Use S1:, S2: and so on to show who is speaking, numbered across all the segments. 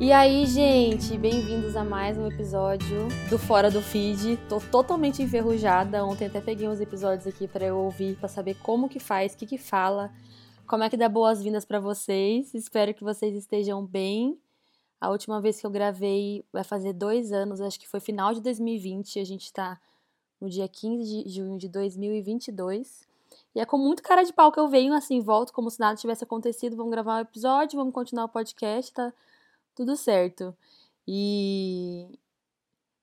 S1: E aí, gente, bem-vindos a mais um episódio do Fora do Feed. Tô totalmente enferrujada. Ontem até peguei uns episódios aqui para eu ouvir, para saber como que faz, o que que fala, como é que dá boas-vindas para vocês. Espero que vocês estejam bem. A última vez que eu gravei vai fazer dois anos, acho que foi final de 2020. A gente tá no dia 15 de junho de 2022. E é com muito cara de pau que eu venho, assim, volto como se nada tivesse acontecido. Vamos gravar um episódio, vamos continuar o podcast, tá? Tudo certo. E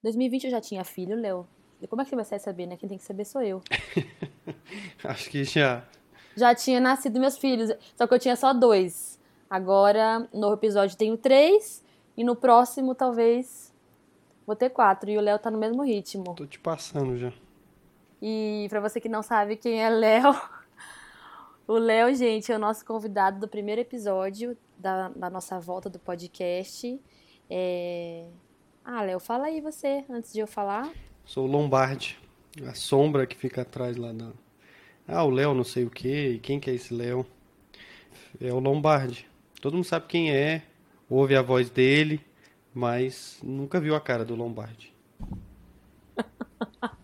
S1: 2020 eu já tinha filho, Léo. E como é que você vai saber, né? Quem tem que saber sou eu.
S2: Acho que já.
S1: Já tinha nascido meus filhos, só que eu tinha só dois. Agora, no episódio tenho três, e no próximo talvez vou ter quatro. E o Léo tá no mesmo ritmo.
S2: Tô te passando já.
S1: E para você que não sabe quem é Léo, o Léo, gente, é o nosso convidado do primeiro episódio da, da nossa volta do podcast. É... Ah, Léo, fala aí você, antes de eu falar.
S2: Sou o Lombardi, a sombra que fica atrás lá da. Ah, o Léo não sei o que, quem que é esse Léo? É o Lombardi. Todo mundo sabe quem é, ouve a voz dele, mas nunca viu a cara do Lombardi.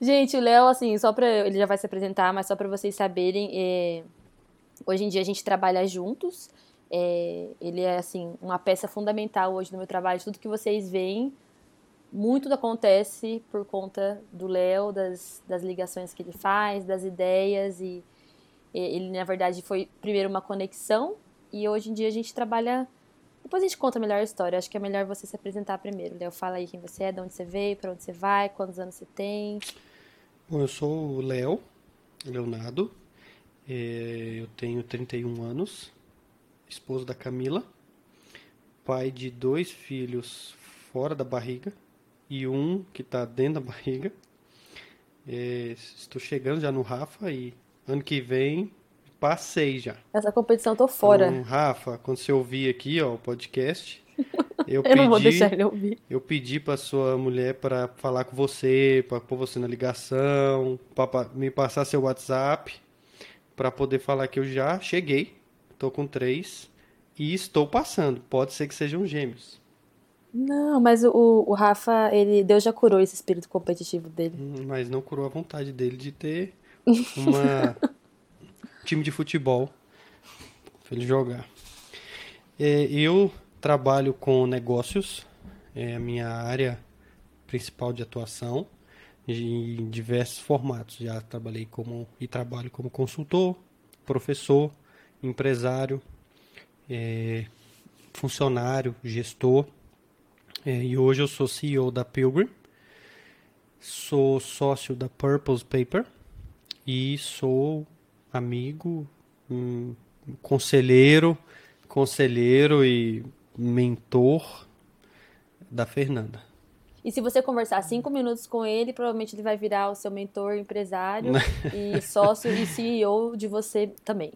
S1: Gente, o Léo, assim, só pra. Ele já vai se apresentar, mas só pra vocês saberem, é, Hoje em dia a gente trabalha juntos. É, ele é assim uma peça fundamental hoje no meu trabalho. Tudo que vocês veem, muito acontece por conta do Léo, das, das ligações que ele faz, das ideias e ele na verdade foi primeiro uma conexão e hoje em dia a gente trabalha. Depois a gente conta melhor a história. Acho que é melhor você se apresentar primeiro. Léo, fala aí quem você é, de onde você veio, para onde você vai, quantos anos você tem.
S2: Bom, eu sou o Léo, Leonardo, eu tenho 31 anos, esposo da Camila, pai de dois filhos fora da barriga e um que está dentro da barriga. É, estou chegando já no Rafa e ano que vem passei já.
S1: Essa competição tô fora.
S2: Então, Rafa, quando você ouvir aqui ó, o podcast,
S1: eu, eu pedi, não vou deixar ele ouvir.
S2: Eu pedi para sua mulher para falar com você, para pôr você na ligação, para me passar seu WhatsApp para poder falar que eu já cheguei, estou com três e estou passando. Pode ser que sejam gêmeos.
S1: Não, mas o, o Rafa, ele, Deus já curou esse espírito competitivo dele.
S2: Hum, mas não curou a vontade dele de ter uma time de futebol para ele jogar. É, eu trabalho com negócios, é a minha área principal de atuação em diversos formatos. Já trabalhei como e trabalho como consultor, professor, empresário, é, funcionário, gestor. É, e hoje eu sou CEO da Pilgrim, sou sócio da Purpose Paper e sou amigo, um, conselheiro, conselheiro e mentor da Fernanda.
S1: E se você conversar cinco minutos com ele, provavelmente ele vai virar o seu mentor, empresário e sócio e CEO de você também.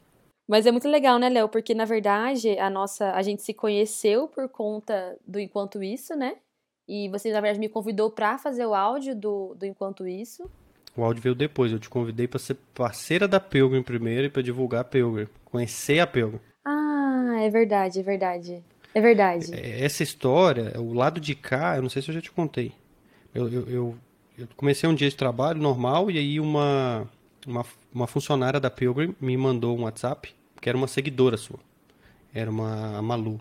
S1: Mas é muito legal, né, Léo? Porque na verdade a nossa, a gente se conheceu por conta do Enquanto Isso, né? E você na verdade me convidou para fazer o áudio do, do Enquanto Isso.
S2: O áudio veio depois. Eu te convidei para ser parceira da Pilgrim primeiro e para divulgar a Pilgrim, conhecer a Pilgrim.
S1: Ah, é verdade, é verdade. É verdade.
S2: É, essa história, o lado de cá, eu não sei se eu já te contei. Eu, eu, eu, eu comecei um dia de trabalho normal e aí uma, uma, uma, funcionária da Pilgrim me mandou um WhatsApp, que era uma seguidora sua. Era uma Malu,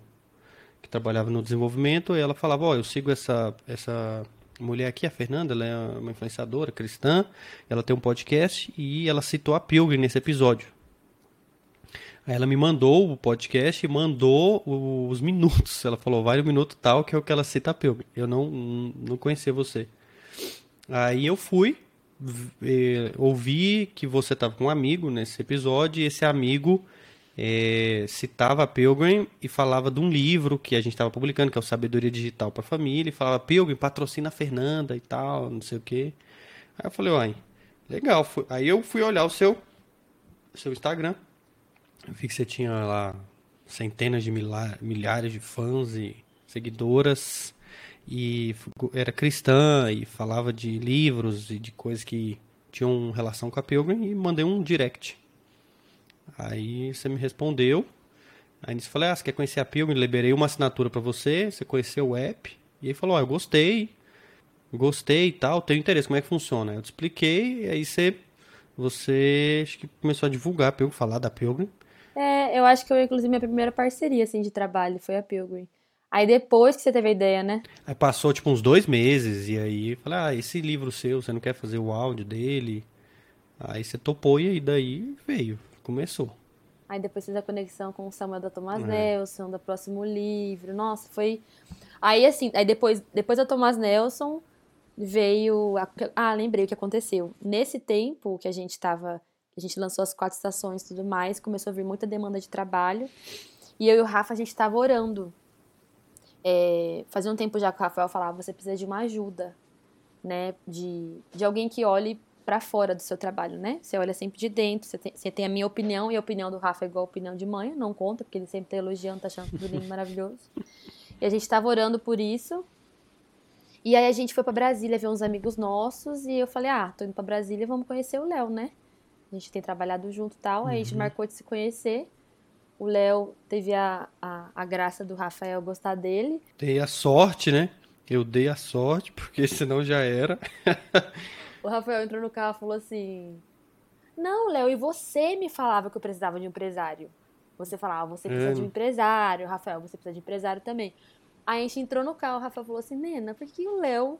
S2: que trabalhava no desenvolvimento, e ela falava, ó, oh, eu sigo essa, essa mulher aqui, a Fernanda, ela é uma influenciadora cristã, ela tem um podcast e ela citou a Pilgrim nesse episódio. Ela me mandou o podcast e mandou os minutos. Ela falou, vai o minuto tal, que é o que ela cita Pilgrim. Eu não, não conhecia você. Aí eu fui, eh, ouvi que você estava com um amigo nesse episódio, e esse amigo eh, citava a Pilgrim e falava de um livro que a gente estava publicando, que é o Sabedoria Digital para Família, e falava, Pilgrim, patrocina a Fernanda e tal, não sei o quê. Aí eu falei, uai, legal. Aí eu fui olhar o seu, seu Instagram, eu vi que você tinha lá centenas de milhares de fãs e seguidoras e era cristã e falava de livros e de coisas que tinham relação com a Pilgrim e mandei um direct. Aí você me respondeu. Aí eles falou, ah, você quer conhecer a Pilgrim? Liberei uma assinatura para você, você conheceu o app. E aí falou, oh, eu gostei, gostei e tal, tenho interesse, como é que funciona? Eu te expliquei, aí você, você acho que começou a divulgar a Pilgrim, falar da Pilgrim.
S1: É, eu acho que eu, inclusive, minha primeira parceria, assim, de trabalho foi a Pilgrim. Aí depois que você teve a ideia, né?
S2: Aí passou, tipo, uns dois meses, e aí falei, ah, esse livro seu, você não quer fazer o áudio dele? Aí você topou e aí daí veio, começou.
S1: Aí depois fez a conexão com o Samuel da Thomas é. Nelson, do próximo livro. Nossa, foi. Aí assim, aí depois, depois da Thomas Nelson veio. A... Ah, lembrei o que aconteceu. Nesse tempo que a gente estava. A gente lançou as quatro estações e tudo mais, começou a vir muita demanda de trabalho. E eu e o Rafa, a gente estava orando. É, fazia um tempo já que o Rafael falava: você precisa de uma ajuda, né? De, de alguém que olhe para fora do seu trabalho, né? Você olha sempre de dentro, você tem, você tem, a minha opinião e a opinião do Rafa é igual a opinião de mãe, não conta, porque ele sempre tá elogiando, tá achando tudo lindo, maravilhoso. E a gente tava orando por isso. E aí a gente foi para Brasília ver uns amigos nossos e eu falei: "Ah, tô indo para Brasília, vamos conhecer o Léo, né?" A gente tem trabalhado junto e tal, uhum. aí a gente uhum. marcou de se conhecer. O Léo teve a, a, a graça do Rafael gostar dele.
S2: Dei a sorte, né? Eu dei a sorte, porque senão já era.
S1: O Rafael entrou no carro e falou assim: Não, Léo, e você me falava que eu precisava de um empresário. Você falava, você precisa é. de um empresário, Rafael, você precisa de empresário também. Aí a gente entrou no carro, o Rafael falou assim: Nena, por que o Léo.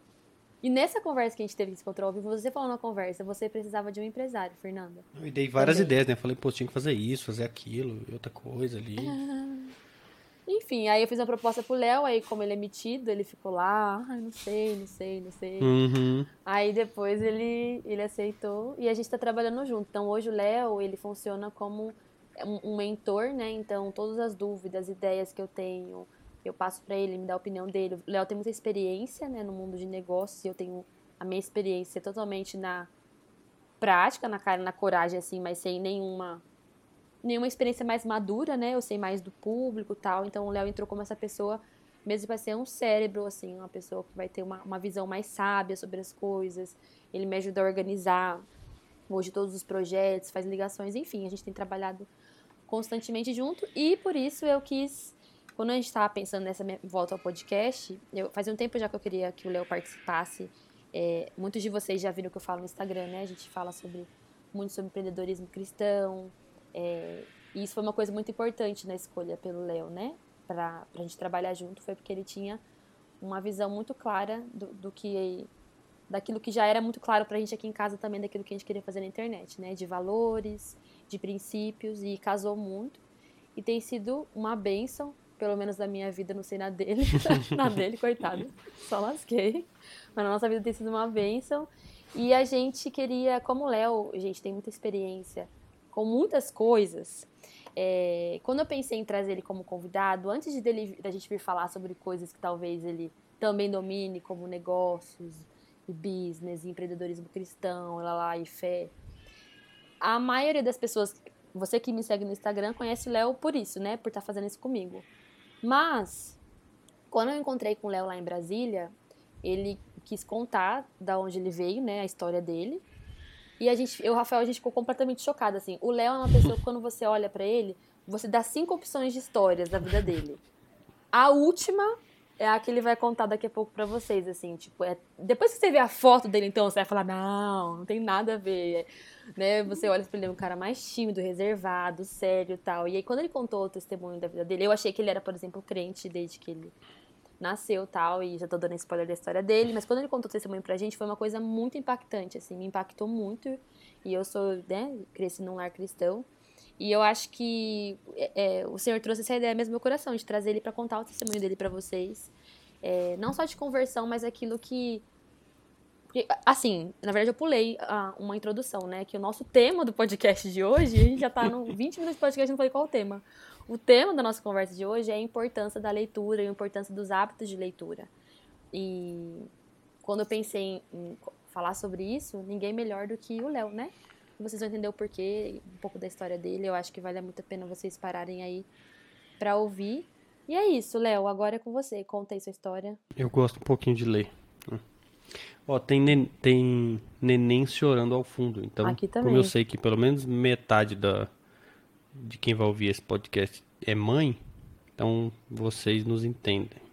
S1: E nessa conversa que a gente teve que se encontrar você falou na conversa, você precisava de um empresário, Fernanda.
S2: Eu dei várias também. ideias, né? Falei, pô, tinha que fazer isso, fazer aquilo, outra coisa ali.
S1: Enfim, aí eu fiz uma proposta pro Léo, aí como ele é metido, ele ficou lá, ah, não sei, não sei, não sei.
S2: Uhum.
S1: Aí depois ele, ele aceitou e a gente tá trabalhando junto. Então hoje o Léo, ele funciona como um, mentor, né? Então todas as dúvidas, ideias que eu tenho, eu passo para ele, me dá a opinião dele. O Léo tem muita experiência, né, no mundo de negócios, eu tenho a minha experiência totalmente na prática, na cara, na coragem, assim, mas sem nenhuma nenhuma experiência mais madura, né? Eu sei mais do público tal. Então o Léo entrou como essa pessoa, mesmo para ser um cérebro, assim, uma pessoa que vai ter uma, uma visão mais sábia sobre as coisas. Ele me ajuda a organizar hoje todos os projetos, faz ligações, enfim, a gente tem trabalhado constantemente junto e por isso eu quis. Quando a gente estava pensando nessa volta ao podcast, eu, fazia um tempo já que eu queria que o Léo participasse. É, muitos de vocês já viram o que eu falo no Instagram, né? A gente fala sobre muito sobre empreendedorismo cristão, é, e isso foi uma coisa muito importante na escolha pelo Léo, né? Pra, pra gente trabalhar junto, foi porque ele tinha uma visão muito clara do, do que daquilo que já era muito claro pra gente aqui em casa também, daquilo que a gente queria fazer na internet, né? De valores, de princípios, e casou muito. E tem sido uma benção, pelo menos na minha vida, não sei na dele, na dele, coitado, só lasquei. Mas na nossa vida tem sido uma benção. E a gente queria, como o Léo, gente, tem muita experiência com muitas coisas. É, quando eu pensei em trazer ele como convidado, antes de dele, da gente vir falar sobre coisas que talvez ele também domine, como negócios, e business, e empreendedorismo cristão, lá, lá e fé, a maioria das pessoas, você que me segue no Instagram, conhece o Léo por isso, né? Por estar tá fazendo isso comigo. Mas, quando eu encontrei com o Léo lá em Brasília, ele quis contar da onde ele veio, né? A história dele. E a gente, eu o Rafael, a gente ficou completamente chocado, assim. O Léo é uma pessoa que quando você olha para ele, você dá cinco opções de histórias da vida dele. A última é a que ele vai contar daqui a pouco para vocês, assim, tipo, é... depois que você vê a foto dele, então, você vai falar, não, não tem nada a ver, né? Você olha pra ele, é um cara mais tímido, reservado, sério tal. E aí, quando ele contou o testemunho da vida dele, eu achei que ele era, por exemplo, crente desde que ele nasceu tal, e já tô dando spoiler da história dele, mas quando ele contou o testemunho pra gente, foi uma coisa muito impactante, assim, me impactou muito, e eu sou, né, cresci num lar cristão, e eu acho que é, é o Senhor trouxe essa ideia mesmo no meu coração, de trazer ele para contar o testemunho dele para vocês, é, não só de conversão, mas aquilo que assim, na verdade eu pulei uma introdução, né? Que o nosso tema do podcast de hoje, a gente já tá no 20 minutos de podcast, não falei qual o tema. O tema da nossa conversa de hoje é a importância da leitura e a importância dos hábitos de leitura. E quando eu pensei em falar sobre isso, ninguém melhor do que o Léo, né? Vocês vão entender o porquê, um pouco da história dele. Eu acho que vale muito a pena vocês pararem aí para ouvir. E é isso, Léo. Agora é com você. Conta aí sua história.
S2: Eu gosto um pouquinho de ler. Ó, tem, nen tem neném chorando ao fundo. Então, como eu sei que pelo menos metade da, de quem vai ouvir esse podcast é mãe, então vocês nos entendem.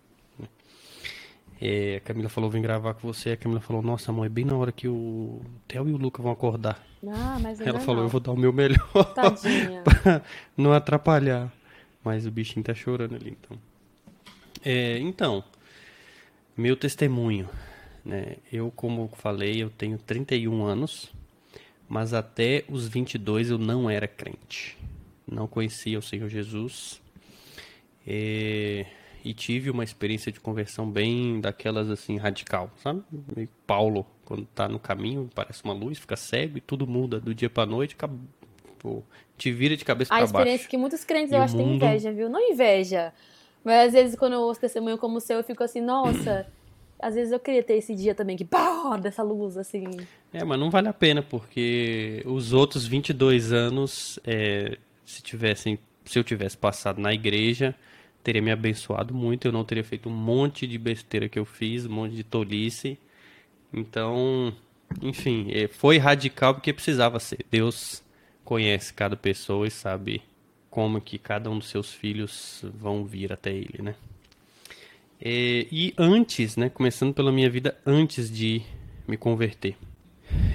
S2: É, a Camila falou, vem gravar com você. A Camila falou, nossa mãe, bem na hora que o Theo e o Luca vão acordar.
S1: Ah, mas
S2: Ela falou,
S1: não.
S2: eu vou dar o meu melhor pra não atrapalhar. Mas o bichinho tá chorando ali, então. É, então, meu testemunho, né? Eu, como falei, eu tenho 31 anos, mas até os 22 eu não era crente. Não conhecia o Senhor Jesus. É, e tive uma experiência de conversão bem daquelas assim, radical, sabe? Meio Paulo, quando tá no caminho, parece uma luz, fica cego e tudo muda do dia pra noite, pô, te vira de cabeça
S1: A
S2: pra
S1: experiência
S2: baixo.
S1: que muitos crentes
S2: E
S1: eu acho que têm
S2: mundo-
S1: inveja, viu? Não inveja. Mas às vezes quando eu ouço testemunho como o seu, eu fico assim, nossa, às vezes eu queria ter esse dia também que pá, dessa luz, assim.
S2: É, mas não vale a pena, porque os outros 22 anos, é, se tivessem, se eu tivesse passado na igreja, teria me abençoado muito, eu não teria feito um monte de besteira que eu fiz, um monte de tolice. Então, enfim, é, foi radical porque precisava ser. Deus conhece cada pessoa e sabe como que cada um dos seus filhos vão vir até ele, né? É, e antes, né, começando pela minha vida antes de me converter.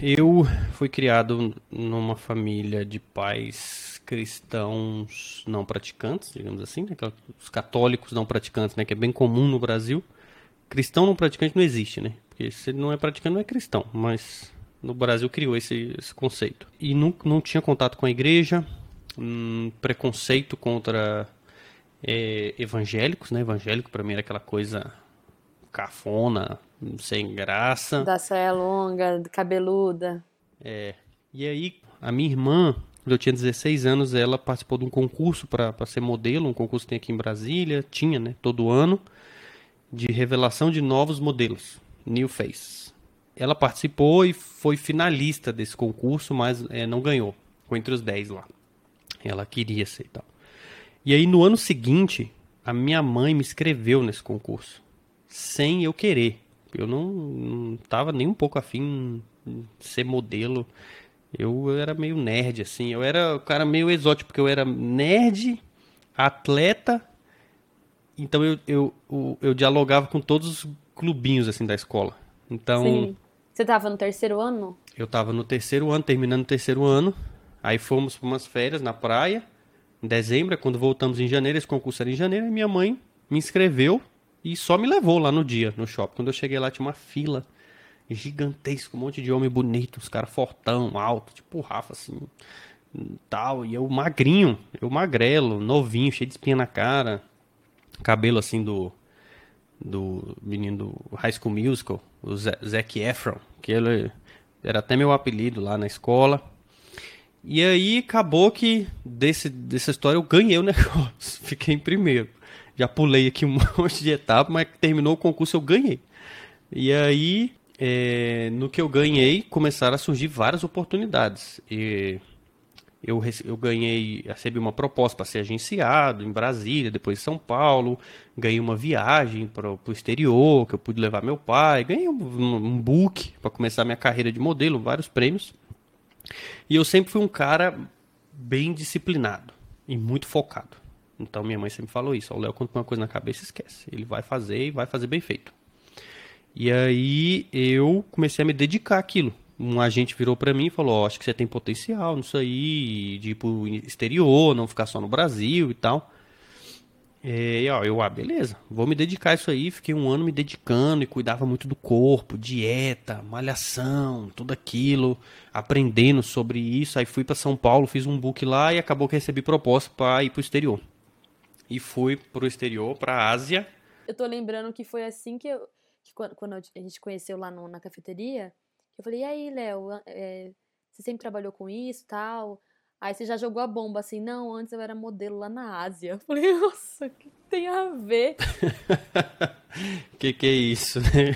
S2: Eu fui criado numa família de pais cristãos não praticantes, digamos assim, né? os católicos não praticantes, né? Que é bem comum no Brasil. Cristão não praticante não existe, né? Porque se ele não é praticante, não é cristão. Mas no Brasil criou esse, esse conceito. E não, não tinha contato com a igreja, hum, preconceito contra é, evangélicos, né? Evangélico para mim era aquela coisa cafona, sem graça.
S1: Da saia longa, cabeluda.
S2: É. E aí, a minha irmã, quando eu tinha 16 anos, ela participou de um concurso para ser modelo, um concurso que tem aqui em Brasília, tinha, né, todo ano, de revelação de novos modelos, New Face. Ela participou e foi finalista desse concurso, mas é, não ganhou, ficou entre os 10 lá. Ela queria ser e tal. E aí, no ano seguinte, a minha mãe me inscreveu nesse concurso, sem eu querer. Eu não, não tava nem um pouco afim de ser modelo. Eu era meio nerd, assim. Eu era o cara meio exótico, porque eu era nerd, atleta. Então eu, eu, eu, eu dialogava com todos os clubinhos, assim, da escola. Então
S1: Sim. Você tava no terceiro ano?
S2: eu tava no terceiro ano, terminando o terceiro ano. Aí fomos para umas férias na praia, em dezembro, quando voltamos em janeiro. Esse concurso era em janeiro. E minha mãe me inscreveu e só me levou lá no dia, no shopping. Quando eu cheguei lá, tinha uma fila gigantesca, um monte de homem bonito, os caras fortão, alto, tipo o Rafa, assim, tal. E eu magrinho, eu magrelo, novinho, cheio de espinha na cara. Cabelo assim do do menino do High School Musical, o Za- Zac Efron, que ele era até meu apelido lá na escola. E aí acabou que desse, dessa história eu ganhei o negócio, fiquei em primeiro. Já pulei aqui um monte de etapa, mas terminou o concurso eu ganhei. E aí, é, no que eu ganhei, começaram a surgir várias oportunidades. E eu, eu ganhei, recebi uma proposta para ser agenciado em Brasília, depois em São Paulo. Ganhei uma viagem para o exterior, que eu pude levar meu pai. Ganhei um, um- book para começar minha carreira de modelo, vários prêmios. E eu sempre fui um cara bem disciplinado e muito focado. Então minha mãe sempre falou isso. O Léo, quando põe uma coisa na cabeça, esquece. Ele vai fazer e vai fazer bem feito. E aí eu comecei a me dedicar àquilo. Um agente virou pra mim e falou: ó, acho que você tem potencial nisso aí, de ir pro exterior, não ficar só no Brasil e tal. E ó, eu, ah, beleza, vou me dedicar a isso aí. Fiquei um ano me dedicando e cuidava muito do corpo, dieta, malhação, tudo aquilo, aprendendo sobre isso. Aí fui pra São Paulo, fiz um book lá e acabou que recebi proposta pra ir pro exterior. E fui pro exterior, pra Ásia.
S1: Eu tô lembrando que foi assim que, eu, que quando, quando a gente conheceu lá no- na cafeteria, eu falei, e aí, Léo, é, você sempre trabalhou com isso tal? Aí você já jogou a bomba assim, não, antes eu era modelo lá na Ásia. Eu falei, nossa, o que tem a ver?
S2: Que que é isso, né?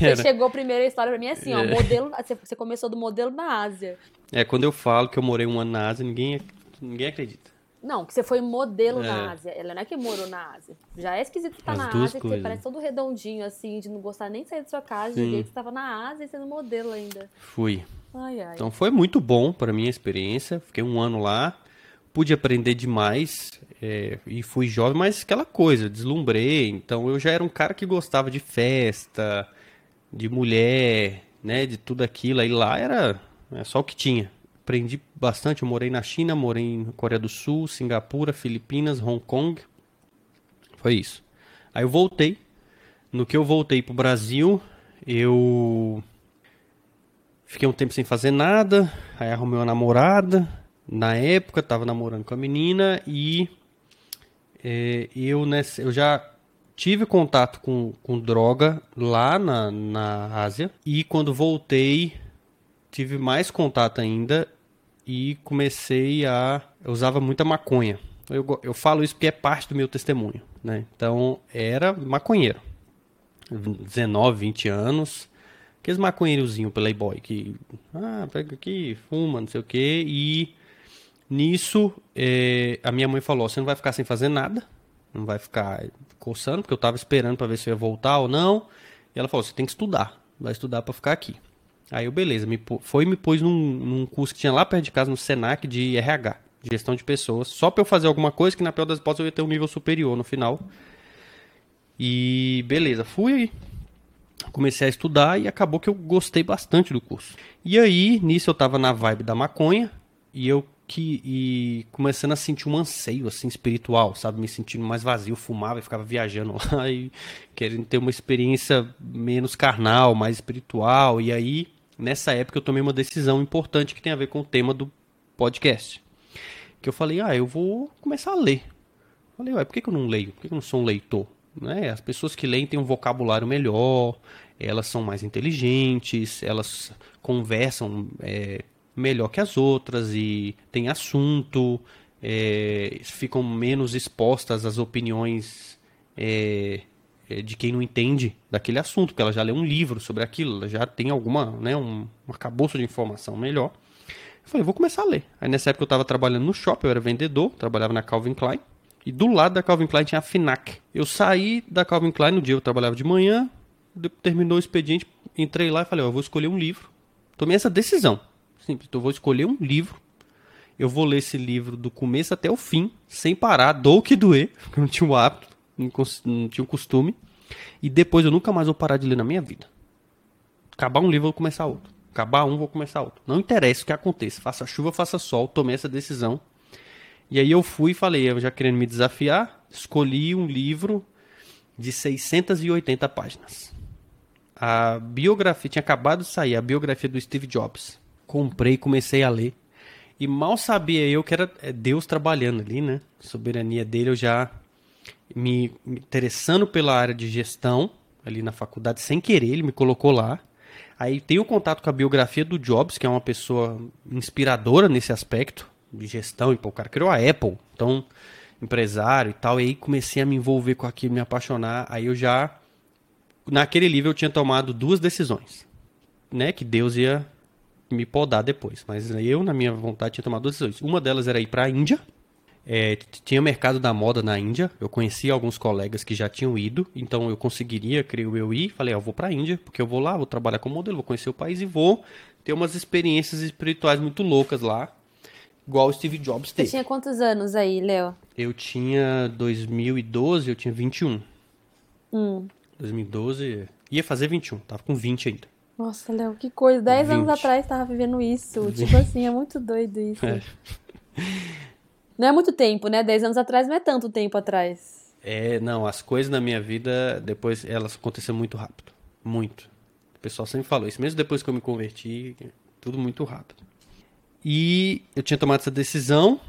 S1: Você chegou primeiro a história pra mim assim, ó, modelo, você, você começou do modelo na Ásia.
S2: É, quando eu falo que eu morei um ano na Ásia, ninguém, ninguém acredita.
S1: Não, que você foi modelo
S2: É.
S1: na Ásia. Ela não é que morou na Ásia. Já é esquisito estar
S2: As
S1: na Ásia, que você
S2: coisas.
S1: parece todo redondinho, assim, de não gostar nem de sair da sua casa,
S2: Sim.
S1: de jeito que você tava na Ásia e sendo modelo ainda.
S2: Fui.
S1: Ai, ai.
S2: Então foi muito bom para minha experiência. Fiquei um ano lá. pude aprender demais é, e fui jovem, mas aquela coisa, deslumbrei. Então eu já era um cara que gostava de festa, de mulher, né, de tudo aquilo. Aí lá era é só o que tinha. Aprendi bastante. Eu morei na China, morei na Coreia do Sul, Singapura, Filipinas, Hong Kong. Foi isso. Aí eu voltei. No que eu voltei pro Brasil, eu fiquei um tempo sem fazer nada. Aí arrumei uma namorada. Na época, tava namorando com a menina e é, eu, nessa, eu já tive contato com, com droga lá na, na Ásia e quando voltei tive mais contato ainda e comecei a. Eu usava muita maconha. Eu, eu falo isso porque é parte do meu testemunho. Né? Então, era maconheiro. 19, 20 anos. Aqueles maconheirozinhos playboy que. Ah, pega aqui, fuma, não sei o quê. E nisso, é, a minha mãe falou: você não vai ficar sem fazer nada. Não vai ficar coçando, porque eu tava esperando para ver se eu ia voltar ou não. E ela falou: você tem que estudar. Vai estudar para ficar aqui. Aí eu, beleza, me, foi e me pôs num, num curso que tinha lá perto de casa, no Senac, de RH, gestão de pessoas, só para eu fazer alguma coisa que na pior das hipóteses eu ia ter um nível superior no final. E beleza, fui, comecei a estudar e acabou que eu gostei bastante do curso. E aí, nisso eu tava na vibe da maconha e eu que e começando a sentir um anseio assim espiritual, sabe, me sentindo mais vazio, fumava e ficava viajando lá e querendo ter uma experiência menos carnal, mais espiritual. E aí nessa época eu tomei uma decisão importante que tem a ver com o tema do podcast. Que eu falei, ah, eu vou começar a ler. Falei, ué, por que, que eu não leio? Por que, que eu não sou um leitor? Né? As pessoas que leem têm um vocabulário melhor, elas são mais inteligentes, elas conversam é, melhor que as outras e têm assunto, é, ficam menos expostas às opiniões é, de quem não entende daquele assunto, porque ela já leu um livro sobre aquilo, ela já tem alguma, né, um, um arcabouço de informação melhor. Eu falei, vou começar a ler. Aí nessa época eu estava trabalhando no shopping, eu era vendedor, trabalhava na Calvin Klein, e do lado da Calvin Klein tinha a FINAC. Eu saí da Calvin Klein no dia eu trabalhava de manhã, terminou o expediente, entrei lá e falei, ó, eu vou escolher um livro. Tomei essa decisão. Simples, eu vou escolher um livro. Eu vou ler esse livro do começo até o fim, sem parar, dou o que doer, porque eu não tinha o hábito não tinha o costume. E depois eu nunca mais vou parar de ler na minha vida. Acabar um livro, eu vou começar outro. Acabar um, vou começar outro. Não interessa o que aconteça. Faça chuva, faça sol. Tomei essa decisão. E aí eu fui e falei, eu já querendo me desafiar, escolhi um livro de 680 páginas. A biografia, tinha acabado de sair, a biografia do Steve Jobs. Comprei, comecei a ler. E mal sabia eu que era é, Deus trabalhando ali, né? A soberania dele eu já me interessando pela área de gestão ali na faculdade sem querer, ele me colocou lá. Aí tenho contato com a biografia do Jobs, que é uma pessoa inspiradora nesse aspecto de gestão, e pô, o cara criou a Apple, então empresário e tal, e aí comecei a me envolver com aquilo, me apaixonar. Aí eu já naquele livro eu tinha tomado duas decisões, né, que Deus ia me podar depois, mas eu na minha vontade tinha tomado duas decisões. Uma delas era ir para a Índia é, tinha mercado da moda na Índia, eu conhecia alguns colegas que já tinham ido, então eu conseguiria, creio eu, ir. Falei, ó, eu vou pra Índia, porque eu vou lá, vou trabalhar como modelo, vou conhecer o país e vou ter umas experiências espirituais muito loucas lá, igual o Steve Jobs teve.
S1: Você tinha quantos anos aí, Léo?
S2: Eu tinha 2012, eu tinha 21.
S1: Hum.
S2: 2012, ia fazer 21, tava com 20 ainda.
S1: Nossa, Léo, que coisa. 10 anos atrás tava vivendo isso. 20. Tipo assim, é muito doido isso. É. Não é muito tempo, né? Dez anos atrás não é tanto tempo atrás.
S2: É, não, as coisas na minha vida, depois elas aconteceram muito rápido. Muito. O pessoal sempre falou isso, mesmo depois que eu me converti, tudo muito rápido. E eu tinha tomado essa decisão,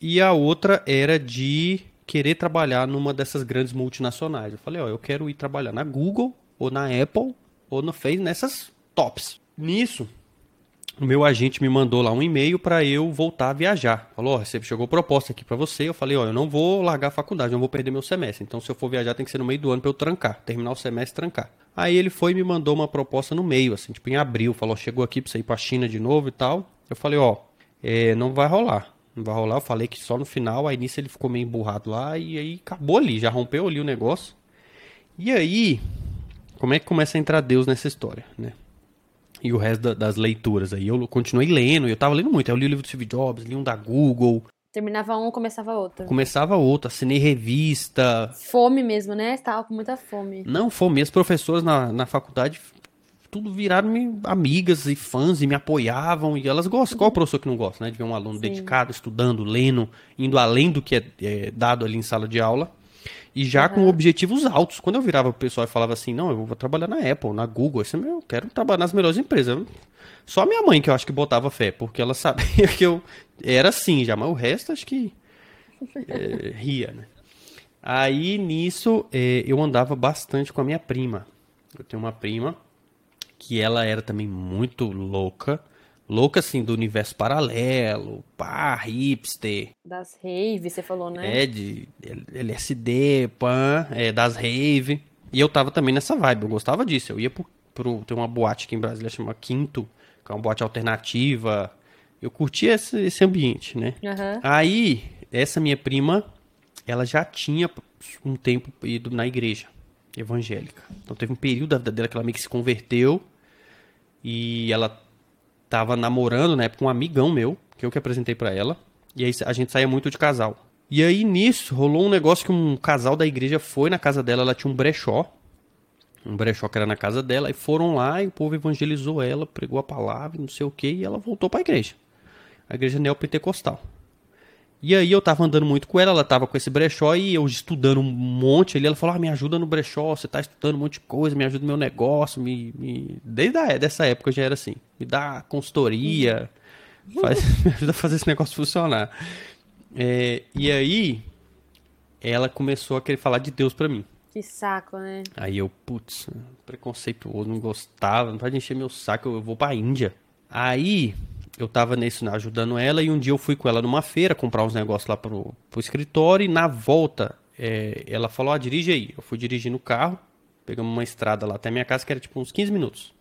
S2: e a outra era de querer trabalhar numa dessas grandes multinacionais. Eu falei, ó, eu quero ir trabalhar na Google, ou na Apple, ou no Facebook, nessas tops. Nisso, o meu agente me mandou lá um e-mail para eu voltar a viajar. Falou, ó, oh, chegou proposta aqui para você. Eu falei, ó, oh, eu não vou largar a faculdade, não vou perder meu semestre. Então, se eu for viajar, tem que ser no meio do ano para eu trancar, terminar o semestre e trancar. Aí ele foi e me mandou uma proposta no meio, assim, tipo em abril. Falou, chegou aqui para você ir para China de novo e tal. Eu falei, ó, é, não vai rolar. Não vai rolar. Eu falei que só no final. Aí nisso ele ficou meio emburrado lá e aí acabou ali, já rompeu ali o negócio. E aí, como é que começa a entrar Deus nessa história, né? E o resto da, das leituras aí. Eu continuei lendo, eu tava lendo muito. Eu li o livro do Steve Jobs, li um da Google,
S1: Terminava um, começava outro.
S2: Começava outro, assinei revista.
S1: Fome mesmo, né? Você tava com muita fome.
S2: Não, fome. As professoras na, na faculdade, tudo viraram amigas e fãs e me apoiavam. E elas gostam. Qual o professor que não gosta, né? De ver um aluno
S1: Sim.
S2: dedicado, estudando, lendo, indo além do que é, é dado ali em sala de aula. E já com
S1: Aham.
S2: objetivos altos. Quando eu virava pro pessoal e falava assim, não, eu vou trabalhar na Apple, na Google, assim, eu quero trabalhar nas melhores empresas. Só minha mãe que eu acho que botava fé, porque ela sabia que eu era assim já, mas o resto acho que é, ria, né? Aí nisso é, eu andava bastante com a minha prima. Eu tenho uma prima que ela era também muito louca. Louca assim do universo paralelo, pá, hipster,
S1: Das raves, você falou, né?
S2: é, de LSD, pan, é, das rave. E eu tava também nessa vibe, eu gostava disso. Eu ia pro, pro tem uma boate aqui em Brasília chama Quinto, que é uma boate alternativa. Eu curtia esse, esse ambiente, né?
S1: Aham.
S2: Aí, essa minha prima, ela já tinha um tempo ido na igreja evangélica. Então teve um período da vida dela que ela meio que se converteu e ela tava namorando na época um amigão meu, que eu que apresentei pra ela. E aí a gente saía muito de casal. E aí nisso rolou um negócio que um casal da igreja foi na casa dela, ela tinha um brechó. Um brechó que era na casa dela, e foram lá e o povo evangelizou ela, pregou a palavra, não sei o que, e ela voltou pra igreja. A igreja neopentecostal. E aí eu tava andando muito com ela, ela tava com esse brechó e eu estudando um monte ali. Ela falou: ah, me ajuda no brechó, você tá estudando um monte de coisa, me ajuda no meu negócio. Me, me... Desde a, dessa época eu já era assim: me dá consultoria, faz, me ajuda a fazer esse negócio funcionar. É, e aí ela começou a querer falar de Deus pra mim.
S1: Que saco, né?
S2: Aí eu, putz, preconceituoso, não gostava, não pode encher meu saco, eu vou pra Índia. Aí eu tava nesse, ajudando ela, e um dia eu fui com ela numa feira comprar uns negócios lá pro, pro escritório, e na volta é, ela falou, ah, dirige aí. Eu fui dirigindo o carro, pegamos uma estrada lá até a minha casa, que era tipo uns 15 minutos.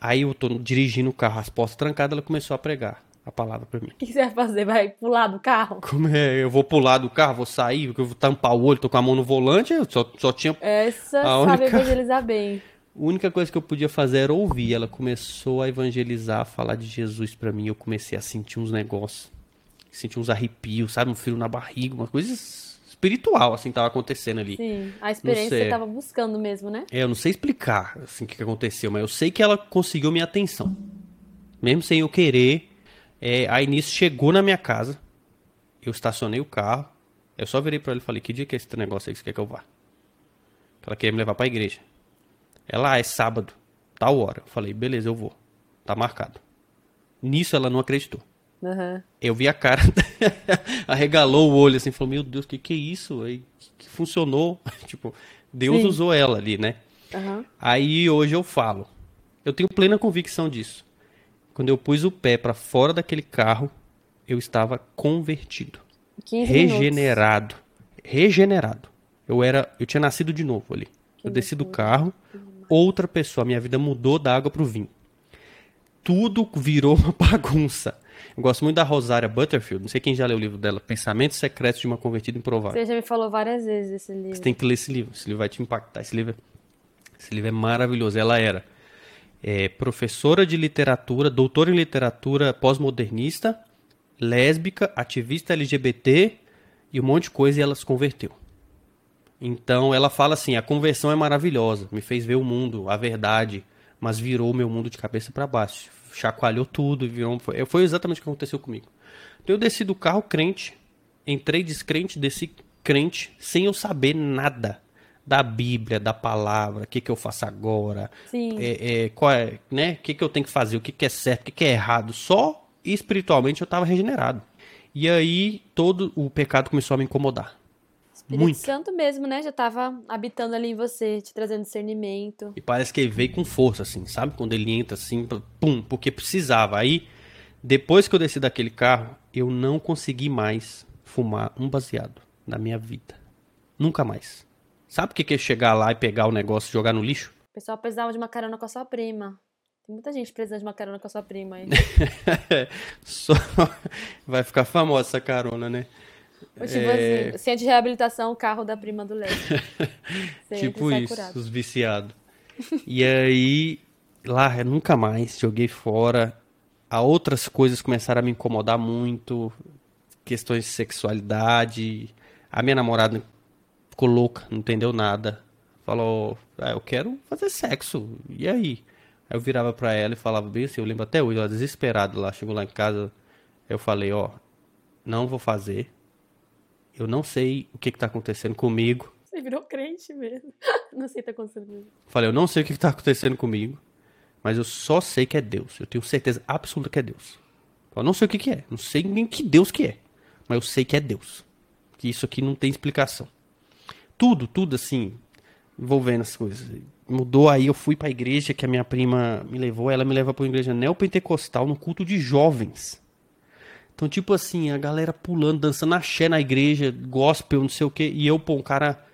S2: Aí eu tô dirigindo o carro, as portas trancadas, ela começou a pregar a palavra pra mim.
S1: O que você vai fazer? Vai pular do carro?
S2: Como é? Eu vou pular do carro, vou sair, porque eu vou tampar o olho, tô com a mão no volante, eu só, só tinha
S1: Essa
S2: A
S1: sabe
S2: única-
S1: evangelizar bem.
S2: A única coisa que eu podia fazer era ouvir. Ela começou a evangelizar, a falar de Jesus pra mim. Eu comecei a sentir uns negócios. Sentir uns arrepios, sabe? Um frio na barriga, uma coisa espiritual, assim, tava acontecendo ali.
S1: Sim, a experiência
S2: sei.
S1: que você tava buscando mesmo, né?
S2: É, eu não sei explicar, assim, o que aconteceu, mas eu sei que ela conseguiu minha atenção. Mesmo sem eu querer. É, aí nisso chegou na minha casa. Eu estacionei o carro. Eu só virei pra ela e falei: Que dia que é esse negócio aí que você quer que eu vá? Ela queria me levar pra igreja. Ela, ah, é sábado, tal hora. Eu falei: Beleza, eu vou. Tá marcado. Nisso ela não acreditou.
S1: Aham.
S2: Eu vi a cara, arregalou o olho assim, falou: Meu Deus, que que é isso? Aí, que, que funcionou. tipo, Deus
S1: Sim.
S2: usou ela ali, né?
S1: Aham.
S2: Aí hoje eu falo. Eu tenho plena convicção disso. Quando eu pus o pé pra fora daquele carro, eu estava convertido,
S1: 15 minutos.
S2: regenerado, regenerado. Eu era, eu tinha nascido de novo ali. Eu desci do carro, outra pessoa, minha vida mudou da água pro vinho. Tudo virou uma bagunça. Eu gosto muito da Rosária Butterfield, não sei quem já leu o livro dela, Pensamentos Secretos de uma Convertida Improvável.
S1: Você já me falou várias vezes esse livro.
S2: Você tem que ler esse livro. Esse livro vai te impactar. Esse livro, é- esse livro é maravilhoso. Ela era é, professora de literatura, doutora em literatura pós-modernista, lésbica, ativista LGBT e um monte de coisa e ela se converteu. Então ela fala assim: a conversão é maravilhosa, me fez ver o mundo, a verdade, mas virou o meu mundo de cabeça para baixo. Chacoalhou tudo, virou. Foi, foi exatamente o que aconteceu comigo. Então eu desci do carro crente, entrei descrente, desci crente, sem eu saber nada da Bíblia, da palavra, o que, que eu faço agora, é, é, qual é, né? O que, que eu tenho que fazer, o que, que é certo, o que, que é errado. Só espiritualmente eu estava regenerado. E aí todo o pecado começou a me incomodar.
S1: Espírito
S2: muito.
S1: Santo mesmo, né? Já tava habitando ali em você, te trazendo discernimento.
S2: E parece que ele veio com força, assim, sabe? Quando ele entra assim, pum, porque precisava. Aí, depois que eu desci daquele carro, eu não consegui mais fumar um baseado na minha vida. Nunca mais. Sabe o que que é chegar lá e pegar o negócio e jogar no lixo?
S1: O pessoal precisava de uma carona com a sua prima. Tem muita gente precisando de uma carona com a sua prima aí.
S2: Só vai ficar famosa essa carona, né?
S1: Ou tipo assim, centro de reabilitação, o carro da prima do Léo.
S2: Tipo isso,
S1: curado.
S2: os viciados. e aí, lá, eu nunca mais joguei fora. A outras coisas começaram a me incomodar muito. questões de sexualidade. A minha namorada ficou louca, não entendeu nada. Falou, ah, eu quero fazer sexo. E aí? Aí eu virava pra ela e falava bem assim, eu lembro até hoje, ela desesperada lá, chegou lá em casa, eu falei, ó, não vou fazer. Eu não sei o que que tá acontecendo comigo.
S1: Você virou crente mesmo. Não sei o que tá acontecendo comigo.
S2: Falei, eu não sei o que que tá acontecendo comigo, mas eu só sei que é Deus. Eu tenho certeza absoluta que é Deus. Eu não sei o que que é, não sei nem que Deus que é, mas eu sei que é Deus. Que isso aqui não tem explicação. Tudo, tudo assim, envolvendo as coisas. Mudou aí, eu fui pra igreja que a minha prima me levou, ela me leva pra uma igreja neopentecostal no culto de jovens. Então, tipo assim, a galera pulando, dançando axé na igreja, gospel, não sei o que, e eu, pô, um cara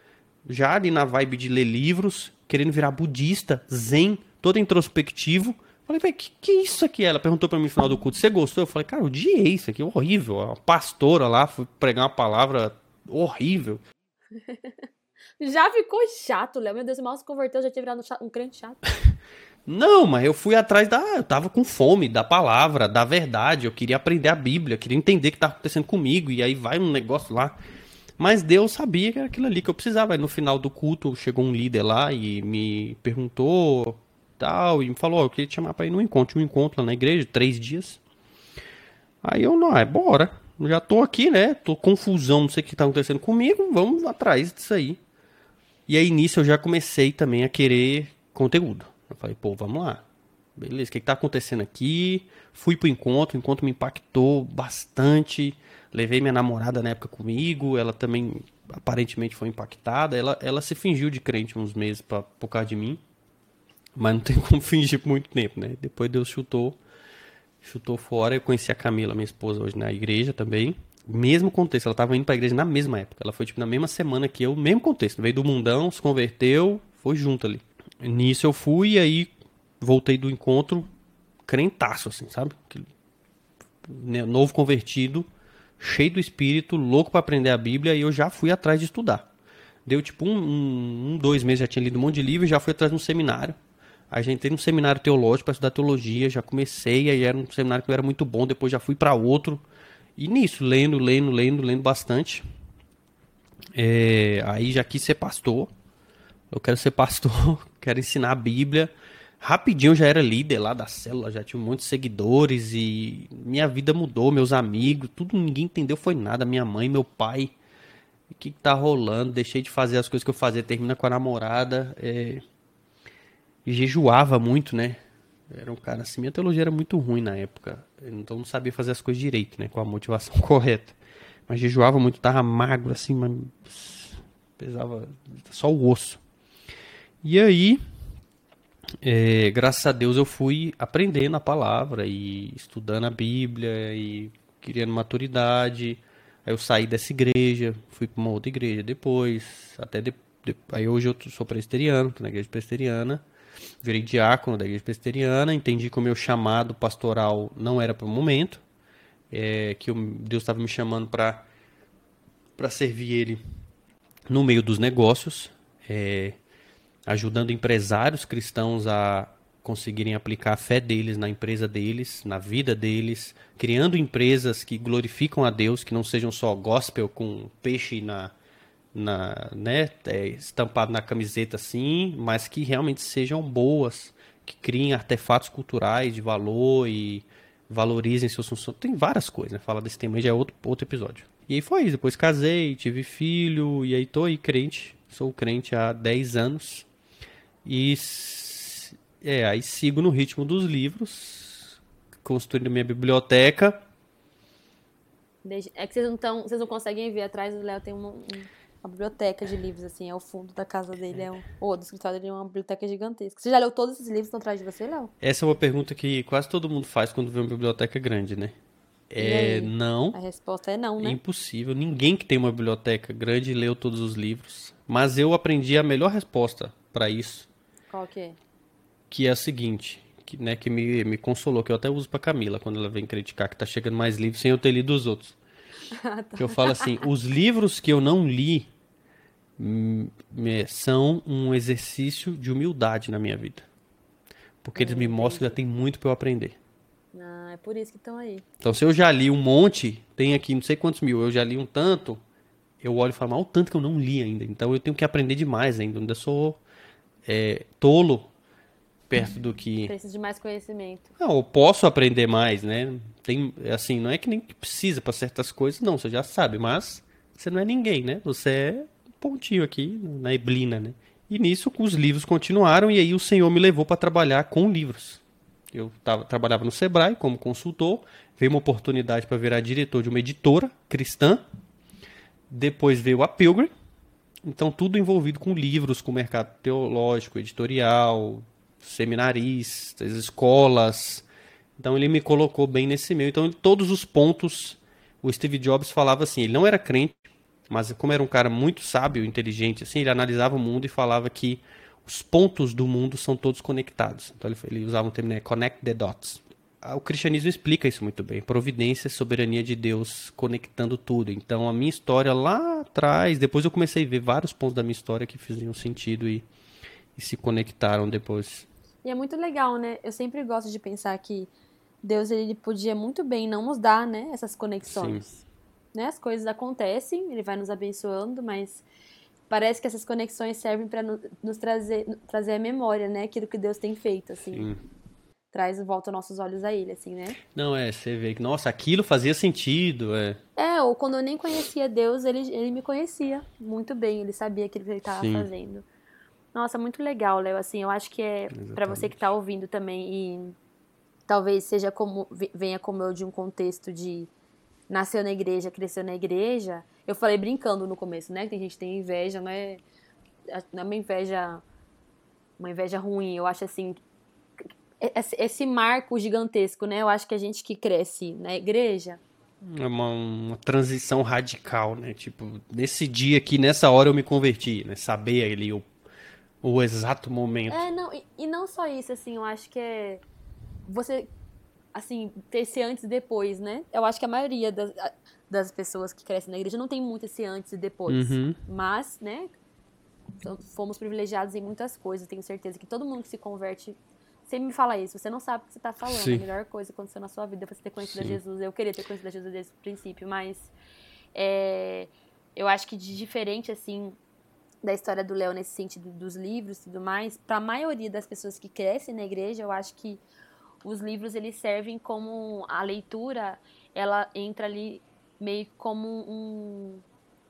S2: já ali na vibe de ler livros, querendo virar budista, zen, todo introspectivo. Falei, velho, que, que isso aqui? Ela perguntou pra mim no final do culto, você gostou? Eu falei, cara, eu odiei isso aqui, horrível. A pastora lá foi pregar uma palavra horrível.
S1: Já ficou chato, Léo. Meu Deus, mal se converteu, já tinha virado um crente chato.
S2: Não, mas eu fui atrás da. Eu tava com fome da palavra, da verdade. Eu queria aprender a Bíblia, queria entender o que tava acontecendo comigo. E aí vai um negócio lá. Mas Deus sabia que era aquilo ali que eu precisava. Aí no final do culto chegou um líder lá e me perguntou tal. E me falou: oh, eu queria te chamar pra ir no encontro. Um encontro lá na igreja, três dias. Aí eu, não, é bora. Já tô aqui, né? Tô confusão, não sei o que tá acontecendo comigo. Vamos atrás disso aí. E aí nisso eu já comecei também a querer conteúdo. Falei, pô, vamos lá. Beleza, o que, está acontecendo aqui? Fui pro encontro, o encontro me impactou bastante. Levei minha namorada na época comigo, ela também aparentemente foi impactada. Ela, ela se fingiu de crente uns meses pra, por causa de mim. Mas não tem como fingir por muito tempo, né? Depois Deus chutou, chutou fora. Eu conheci a Camila, minha esposa, hoje na igreja também mesmo contexto. Ela estava indo para a igreja na mesma época. Ela foi tipo na mesma semana que eu, mesmo contexto. Veio do mundão, se converteu, foi junto ali. Nisso eu fui e aí voltei do encontro crentaço, assim, sabe? Novo convertido, cheio do espírito, louco para aprender a Bíblia e eu já fui atrás de estudar. Deu tipo um, um, um, dois meses, já tinha lido um monte de livro e já fui atrás de um seminário. Aí já entrei num seminário teológico para estudar teologia, já comecei, aí era um seminário que era muito bom, depois já fui para outro. E nisso, lendo, lendo, lendo, lendo bastante. É, aí já quis ser pastor. Eu quero ser pastor, quero ensinar a Bíblia. Rapidinho já era líder lá da célula, já tinha um monte de seguidores e minha vida mudou, meus amigos, tudo ninguém entendeu foi nada, minha mãe, meu pai. O que, que tá rolando? Deixei de fazer as coisas que eu fazia, termina com a namorada. É... E jejuava muito, né? Era um cara assim, minha teologia era muito ruim na época. Então não sabia fazer as coisas direito, né? Com a motivação correta. Mas jejuava muito, tava magro assim, mas pesava só o osso. E aí, é, graças a Deus eu fui aprendendo a palavra e estudando a Bíblia e criando maturidade. Aí eu saí dessa igreja, fui para uma outra igreja depois, até aí hoje eu sou presbiteriano, tô na igreja presbiteriana virei diácono da igreja presbiteriana, entendi que o meu chamado pastoral não era para o momento, é, que Deus estava me chamando para para servir Ele no meio dos negócios, é, ajudando empresários cristãos a conseguirem aplicar a fé deles na empresa deles, na vida deles, criando empresas que glorificam a Deus, que não sejam só gospel com peixe na, na, né, é, estampado na camiseta assim, mas que realmente sejam boas, que criem artefatos culturais de valor e valorizem seus funcionários. Tem várias coisas, né? Falar desse tema já é outro, outro episódio. E aí foi isso, depois casei, tive filho, e aí tô aí crente, sou crente há 10 anos. E é, aí sigo no ritmo dos livros, construindo minha biblioteca.
S1: É que vocês não, tão, vocês não conseguem ver atrás do Léo tem um, um uma biblioteca de livros, assim, é o fundo da casa dele, é um, ou do escritório dele é uma biblioteca gigantesca. Você já leu todos esses livros que estão atrás de você, Léo?
S2: Essa é uma pergunta que quase todo mundo faz quando vê uma biblioteca grande, né? É não.
S1: A resposta é não, né?
S2: É impossível. Ninguém que tem uma biblioteca grande leu todos os livros. Mas eu aprendi a melhor resposta para isso.
S1: Qual que é?
S2: Que é a seguinte, que, né, que me, me consolou, que eu até uso pra Camila quando ela vem criticar que tá chegando mais livros sem eu ter lido os outros. Ah, tá. Que eu falo assim, os livros que eu não li hum, são um exercício de humildade na minha vida. Porque eles me mostram que ainda tem muito para eu aprender.
S1: Ah, é por isso que estão aí.
S2: Então, se eu já li um monte, tem aqui não sei quantos mil, eu já li um tanto, eu olho e falo, mal o tanto que eu não li ainda. Então, eu tenho que aprender demais ainda. Eu ainda sou é, tolo perto do que.
S1: Precisa de mais conhecimento.
S2: Não, eu posso aprender mais, né? Tem, assim, não é que nem precisa para certas coisas, não, você já sabe, mas você não é ninguém, né? Você é um pontinho aqui na neblina, né? E nisso os livros continuaram e aí o Senhor me levou para trabalhar com livros. Eu tava, trabalhava no Sebrae como consultor, veio uma oportunidade para virar diretor de uma editora cristã. Depois veio a Pilgrim. Então tudo envolvido com livros, com mercado teológico, editorial, seminaristas, escolas. Então ele me colocou bem nesse meio. Então, em todos os pontos, o Steve Jobs falava assim: ele não era crente, mas como era um cara muito sábio, inteligente, assim, ele analisava o mundo e falava que os pontos do mundo são todos conectados. Então ele, ele usava um termo, né, connect the dots. O cristianismo explica isso muito bem. Providência, soberania de Deus conectando tudo. Então a minha história lá atrás, depois eu comecei a ver vários pontos da minha história que faziam sentido e, e se conectaram depois.
S1: E é muito legal, né? Eu sempre gosto de pensar que Deus ele podia muito bem não nos dar, né, essas conexões. Sim. Né? As coisas acontecem, ele vai nos abençoando, mas parece que essas conexões servem para nos trazer, trazer a memória, né, aquilo que Deus tem feito, assim. Sim. Traz volta nossos olhos a ele, assim, né?
S2: Não, é, você vê que, nossa, aquilo fazia sentido, é.
S1: É, ou quando eu nem conhecia Deus, ele, ele me conhecia muito bem, ele sabia aquilo que ele estava fazendo. Nossa, muito legal, Léo, assim, eu acho que é para você que está ouvindo também e talvez seja como venha como eu de um contexto de nasceu na igreja, cresceu na igreja. Eu falei brincando no começo, né? Que tem gente tem inveja, não é, não é uma inveja uma inveja ruim. Eu acho assim esse marco gigantesco, né? Eu acho que a gente que cresce na igreja
S2: é uma, uma, transição radical, né? Tipo, nesse dia aqui, nessa hora eu me converti, né? Saber ali o, o exato momento.
S1: É, não, e, e não só isso, assim, eu acho que é você, assim, ter esse antes e depois, né? Eu acho que a maioria das, das pessoas que crescem na igreja não tem muito esse antes e depois. Uhum. Mas, né, fomos privilegiados em muitas coisas. Tenho certeza que todo mundo que se converte sempre me fala isso. Você não sabe o que você está falando. Sim. A melhor coisa que aconteceu na sua vida foi você ter conhecido Sim. Jesus. Eu queria ter conhecido Jesus desde o princípio, mas é, eu acho que de diferente, assim, da história do Léo nesse sentido dos livros e tudo mais, para a maioria das pessoas que crescem na igreja, eu acho que os livros eles servem como a leitura, ela entra ali meio como um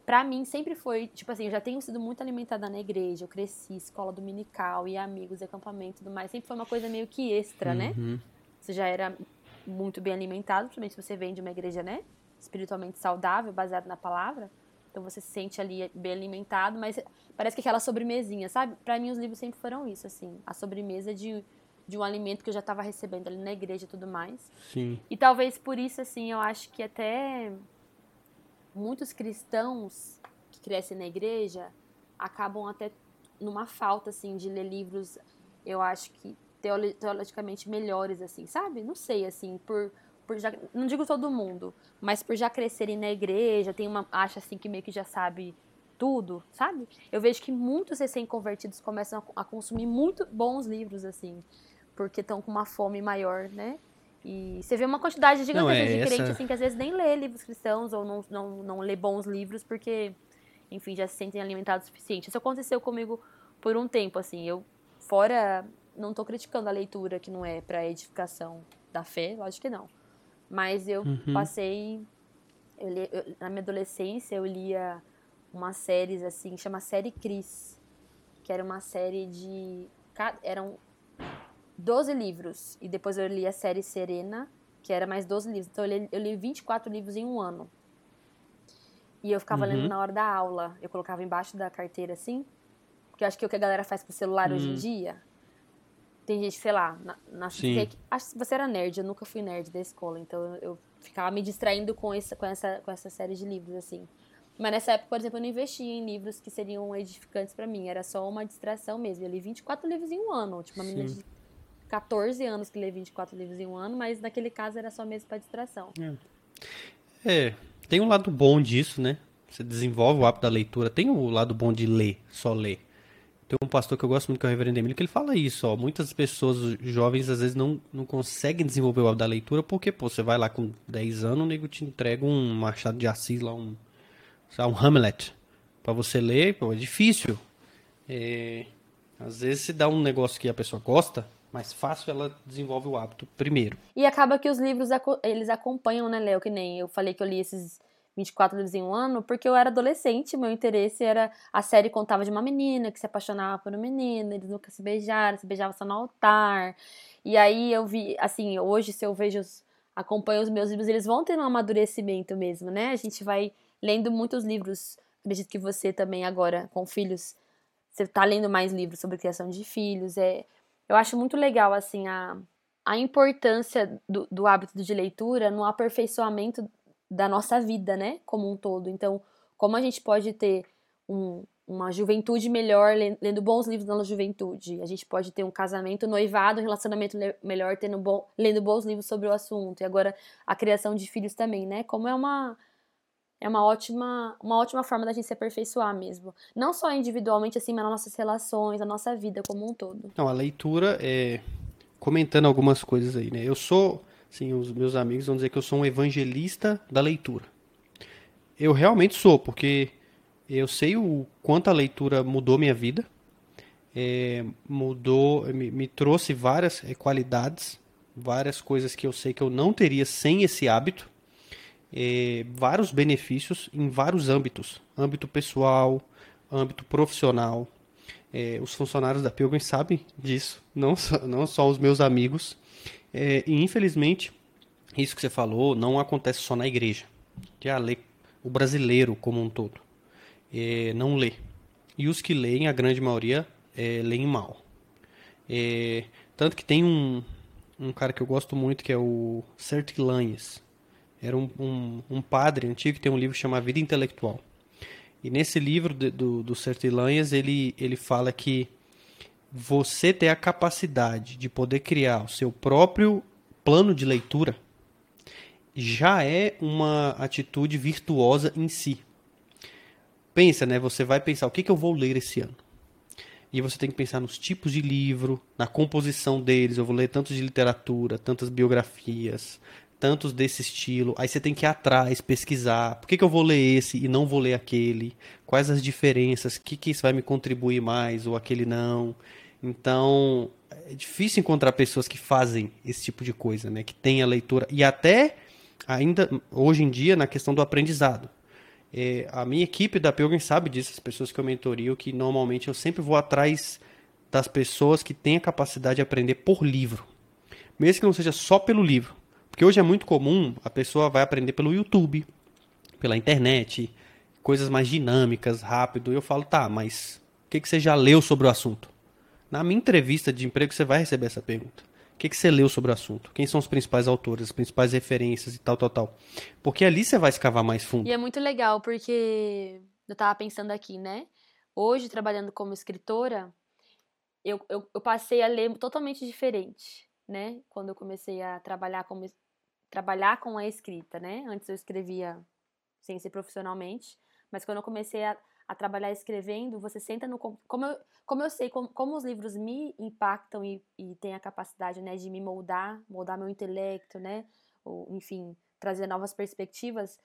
S1: para mim sempre foi, tipo assim, eu já tenho sido muito alimentada na igreja, eu cresci, escola dominical e amigos, acampamento e tudo mais, sempre foi uma coisa meio que extra, né? uhum. né? Você já era muito bem alimentado, principalmente se você vem de uma igreja, né? Espiritualmente saudável, baseado na palavra. Então você se sente ali bem alimentado, mas parece que aquela sobremesinha, sabe? Para mim os livros sempre foram isso, assim, a sobremesa de de um alimento que eu já estava recebendo ali na igreja e tudo mais.
S2: Sim.
S1: E talvez por isso, assim, eu acho que até muitos cristãos que crescem na igreja acabam até numa falta, assim, de ler livros, eu acho que teologicamente melhores, assim, sabe? Não sei, assim, por, por já, não digo todo mundo, mas por já crescerem na igreja, tem uma, acha assim que meio que já sabe tudo, sabe? Eu vejo que muitos recém-convertidos começam a, a consumir muito bons livros, assim porque estão com uma fome maior, né? E você vê uma quantidade gigantesca é, de essa... assim, que às vezes nem lê livros cristãos ou não, não, não lê bons livros porque, enfim, já se sentem alimentados o suficiente. Isso aconteceu comigo por um tempo, assim. Eu, fora, não estou criticando a leitura que não é para edificação da fé, lógico que não. Mas eu uhum. passei. Eu li, eu, na minha adolescência, eu lia umas séries assim, chama Série Cris, que era uma série de. Eram 12 livros. E depois eu li a série Serena, que era mais 12 livros. Então eu li, eu li 24 livros em um ano. E eu ficava uhum. lendo na hora da aula. Eu colocava embaixo da carteira assim. Porque eu acho que é o que a galera faz com o celular uhum. hoje em uhum. dia. Tem gente, sei lá, na, na acho que você era nerd, eu nunca fui nerd da escola, então eu, ficava me distraindo com essa, com, essa, com essa série de livros, assim. Mas nessa época, por exemplo, eu não investia em livros que seriam edificantes para mim, era só uma distração mesmo. Eu li 24 livros em um ano, tipo, uma Sim. menina de 14 anos que lê 24 livros em um ano, mas naquele caso era só mesmo para distração.
S2: É. é. tem um lado bom disso, né? Você desenvolve o hábito da leitura. Tem o lado bom de ler, só ler. tem um pastor que eu gosto muito, que é o reverendo Emílio, que ele fala isso, ó. Muitas pessoas, jovens, às vezes não, não conseguem desenvolver o hábito da leitura, porque, pô, você vai lá com 10 anos, o nego te entrega um Machado de Assis lá, um, um Hamlet, para você ler, pô, é difícil. É, às vezes se dá um negócio que a pessoa gosta, mais fácil ela desenvolve o hábito primeiro.
S1: E acaba que os livros, eles acompanham, né, Léo? Que nem eu falei que eu li esses 24 livros em um ano, porque eu era adolescente, meu interesse era. A série contava de uma menina que se apaixonava por um menino, eles nunca se beijaram, se beijavam só no altar. E aí eu vi, assim, hoje, se eu vejo, acompanho os meus livros, eles vão ter um amadurecimento mesmo, né? A gente vai lendo muitos livros. Acredito que você também, agora, com filhos, você tá lendo mais livros sobre criação de filhos. É, eu acho muito legal, assim, a, a importância do, do hábito de leitura no aperfeiçoamento da nossa vida, né, como um todo. Então, como a gente pode ter um, uma juventude melhor lendo bons livros na juventude, a gente pode ter um casamento, noivado, um relacionamento melhor tendo bom, lendo bons livros sobre o assunto. E agora a criação de filhos também, né? Como é uma é uma ótima, uma ótima forma da gente se aperfeiçoar mesmo. Não só individualmente, assim, mas nas nossas relações, na nossa vida como um todo.
S2: Não, a leitura é. Comentando algumas coisas aí, né? Eu sou Sim, os meus amigos vão dizer que eu sou um evangelista da leitura. Eu realmente sou, porque eu sei o quanto a leitura mudou minha vida, é, mudou, me, me, trouxe várias é, qualidades, várias coisas que eu sei que eu não teria sem esse hábito, é, vários benefícios em vários âmbitos, âmbito pessoal, âmbito profissional. É, os funcionários da Pilgrim sabem disso, não só, não só os meus amigos. É, e infelizmente, isso que você falou não acontece só na igreja. Que a lei, o brasileiro como um todo é, não lê. E os que leem, a grande maioria, é, leem mal. É, tanto que tem um, um cara que eu gosto muito que é o Sertilanhes. Era um, um, um, padre antigo que tem um livro chamado Vida Intelectual. E nesse livro de, do, do Sertilanhes ele, ele fala que você ter a capacidade de poder criar o seu próprio plano de leitura já é uma atitude virtuosa em si. Pensa, né? Você vai pensar o que, que eu vou ler esse ano. E você tem que pensar nos tipos de livro, na composição deles. Eu vou ler tantos de literatura, tantas biografias, tantos desse estilo. Aí você tem que ir atrás, pesquisar. Por que, que eu vou ler esse e não vou ler aquele? Quais as diferenças? O que, que isso vai me contribuir mais ou aquele não? Então, é difícil encontrar pessoas que fazem esse tipo de coisa, né? Que tem a leitura. E até, ainda, hoje em dia, na questão do aprendizado. É, a minha equipe da Pilgrim sabe disso, as pessoas que eu mentorio, que normalmente eu sempre vou atrás das pessoas que têm a capacidade de aprender por livro. Mesmo que não seja só pelo livro. Porque hoje é muito comum a pessoa vai aprender pelo YouTube, pela internet, coisas mais dinâmicas, rápido. E eu falo, tá, mas o que, que você já leu sobre o assunto? Na minha entrevista de emprego, você vai receber essa pergunta. O que, que você leu sobre o assunto? Quem são os principais autores, as principais referências e tal, tal, tal. Porque ali você vai escavar mais fundo.
S1: E é muito legal, porque eu tava pensando aqui, né? Hoje, trabalhando como escritora, eu, eu, eu passei a ler totalmente diferente, né? Quando eu comecei a trabalhar como trabalhar com a escrita, né? Antes eu escrevia sem ser profissionalmente, mas quando eu comecei a, a trabalhar escrevendo, você senta no. Como eu, como eu sei como, como os livros me impactam e, e têm a capacidade né, de me moldar, moldar meu intelecto, né? Ou, enfim, trazer novas perspectivas.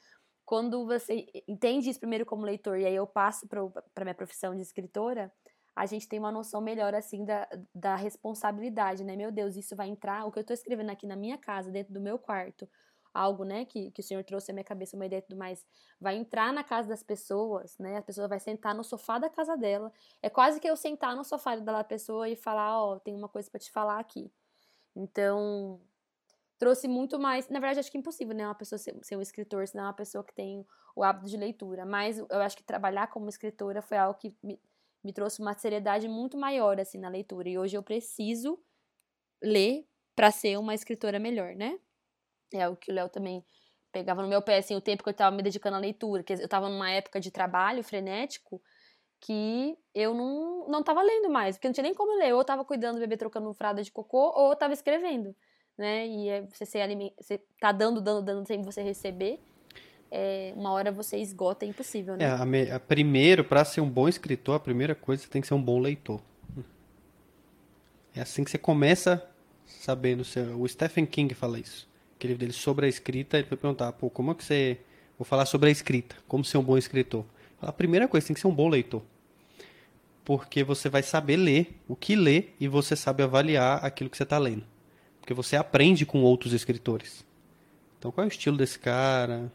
S1: Quando você entende isso primeiro como leitor e aí eu passo para minha profissão de escritora, a gente tem uma noção melhor assim da, da responsabilidade, né? Meu Deus, isso vai entrar, o que eu estou escrevendo aqui na minha casa, dentro do meu quarto, algo, né, que, que o Senhor trouxe à minha cabeça, uma ideia e tudo mais, vai entrar na casa das pessoas, né, a pessoa vai sentar no sofá da casa dela, é quase que eu sentar no sofá da pessoa e falar, ó, oh, tem uma coisa para te falar aqui. Então, trouxe muito mais, na verdade acho que é impossível, né, uma pessoa ser, ser um escritor, senão é uma pessoa que tem o hábito de leitura, mas eu acho que trabalhar como escritora foi algo que me, me trouxe uma seriedade muito maior, assim, na leitura, e hoje eu preciso ler para ser uma escritora melhor, né? É o que o Léo também pegava no meu pé, assim, o tempo que eu estava me dedicando à leitura, que eu estava numa época de trabalho frenético que eu não, não tava lendo mais, porque não tinha nem como ler, ou eu tava cuidando do bebê trocando fralda de cocô, ou eu tava escrevendo, né, e você, ser aliment... você tá dando, dando, dando sem você receber, é, uma hora você esgota, é impossível, né?
S2: É, a, me, a primeiro, para ser um bom escritor, a primeira coisa você tem que ser um bom leitor. É assim que você começa sabendo. O Stephen King fala isso. Aquele livro dele sobre a escrita, ele foi perguntar, pô, como é que você. Vou falar sobre a escrita, como ser um bom escritor. A primeira coisa, tem que ser um bom leitor. Porque você vai saber ler o que ler e você sabe avaliar aquilo que você está lendo. Porque você aprende com outros escritores. Então, qual é o estilo desse cara?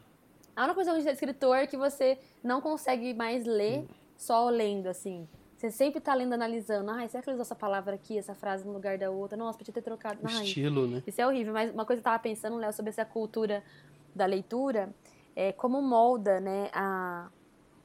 S1: A única coisa de escritor é que você não consegue mais ler só lendo, assim. Você sempre tá lendo, analisando. Ah, será que ele usou essa palavra aqui, essa frase no lugar da outra? Nossa, podia ter trocado.
S2: Ai, estilo, né?
S1: Isso é horrível. Mas uma coisa que eu tava pensando, Léo, sobre essa cultura da leitura, é como molda, né, a...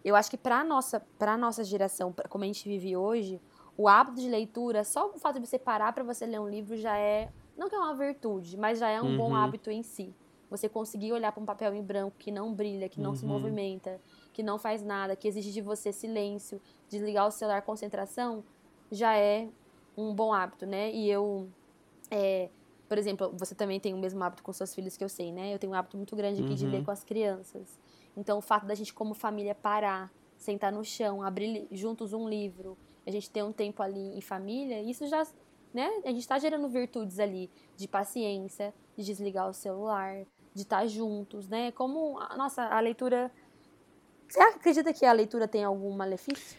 S1: Eu acho que pra nossa, pra nossa geração, pra, como a gente vive hoje, o hábito de leitura, só o fato de você parar para você ler um livro já é... Não que é uma virtude, mas já é um uhum. bom hábito em si. Você conseguir olhar para um papel em branco que não brilha, que não uhum. se movimenta, que não faz nada, que exige de você silêncio, desligar o celular, concentração, já é um bom hábito, né? E eu, é, por exemplo, você também tem o mesmo hábito com seus filhos que eu sei, né? Eu tenho um hábito muito grande aqui uhum. de ler uhum. com as crianças. Então, o fato da gente, como família, parar, sentar no chão, abrir juntos um livro, a gente ter um tempo ali em família, isso já, né? A gente está gerando virtudes ali de paciência, de desligar o celular, de estar tá juntos, né? Como, a, nossa, a leitura. Você acredita que a leitura tem algum malefício?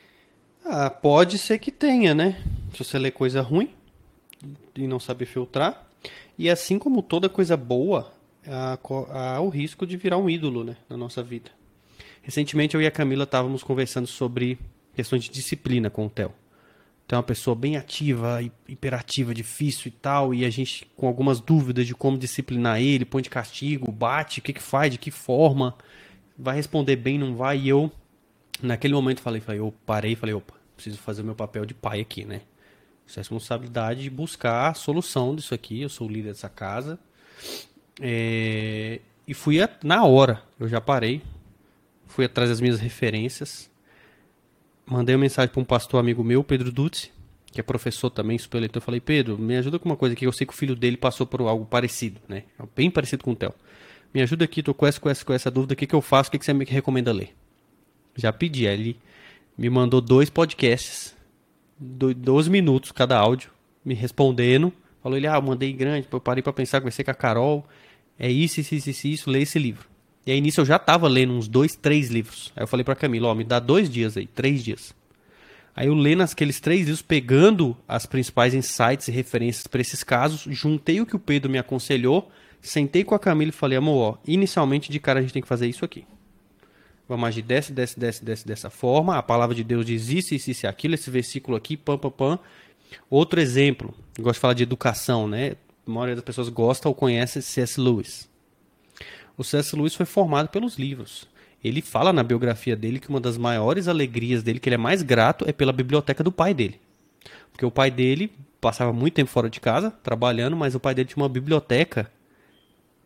S2: Ah, pode ser que tenha, né? Se você lê coisa ruim e não sabe filtrar. E assim como toda coisa boa, há, há o risco de virar um ídolo, né? Na nossa vida. Recentemente eu e a Camila estávamos conversando sobre questões de disciplina com o Theo. Então é uma pessoa bem ativa, hiperativa, difícil e tal, e a gente com algumas dúvidas de como disciplinar ele, põe de castigo, bate, o que que faz, de que forma, vai responder bem, não vai, e eu naquele momento falei, falei, eu parei falei, opa, preciso fazer o meu papel de pai aqui, né? Essa é responsabilidade de buscar a solução disso aqui, eu sou o líder dessa casa. É... E fui a... na hora, eu já parei, fui atrás das minhas referências, mandei uma mensagem para um pastor amigo meu, Pedro Dutz, que é professor também, super leitor. Eu falei, Pedro, me ajuda com uma coisa aqui. Eu sei que o filho dele passou por algo parecido, né? Bem parecido com o Theo. Me ajuda aqui, tô com essa, com essa, com essa dúvida. O que, que eu faço? O que, que você me recomenda ler? Já pedi. Ele me mandou dois podcasts, 12 minutos cada áudio, me respondendo. Falou ele, ah, eu mandei grande, eu parei para pensar, conversei com a Carol. É isso, isso, isso, isso, lê esse livro. E aí nisso eu já tava lendo uns dois, três livros. Aí eu falei pra Camila, ó, me dá dois dias aí, três dias. Aí eu lendo aqueles três livros, pegando as principais insights e referências para esses casos, juntei o que o Pedro me aconselhou, sentei com a Camila e falei, amor, ó, inicialmente de cara a gente tem que fazer isso aqui. Vamos agir dessa, dessa, dessa, dessa, dessa forma. A palavra de Deus diz isso, isso, isso, aquilo, esse versículo aqui, pam, pam, pam. Outro exemplo, gosto de falar de educação, né? A maioria das pessoas gosta ou conhece C.S. Lewis. O C.S. Lewis foi formado pelos livros. Ele fala na biografia dele que uma das maiores alegrias dele, que ele é mais grato, é pela biblioteca do pai dele. Porque o pai dele passava muito tempo fora de casa, trabalhando, mas o pai dele tinha uma biblioteca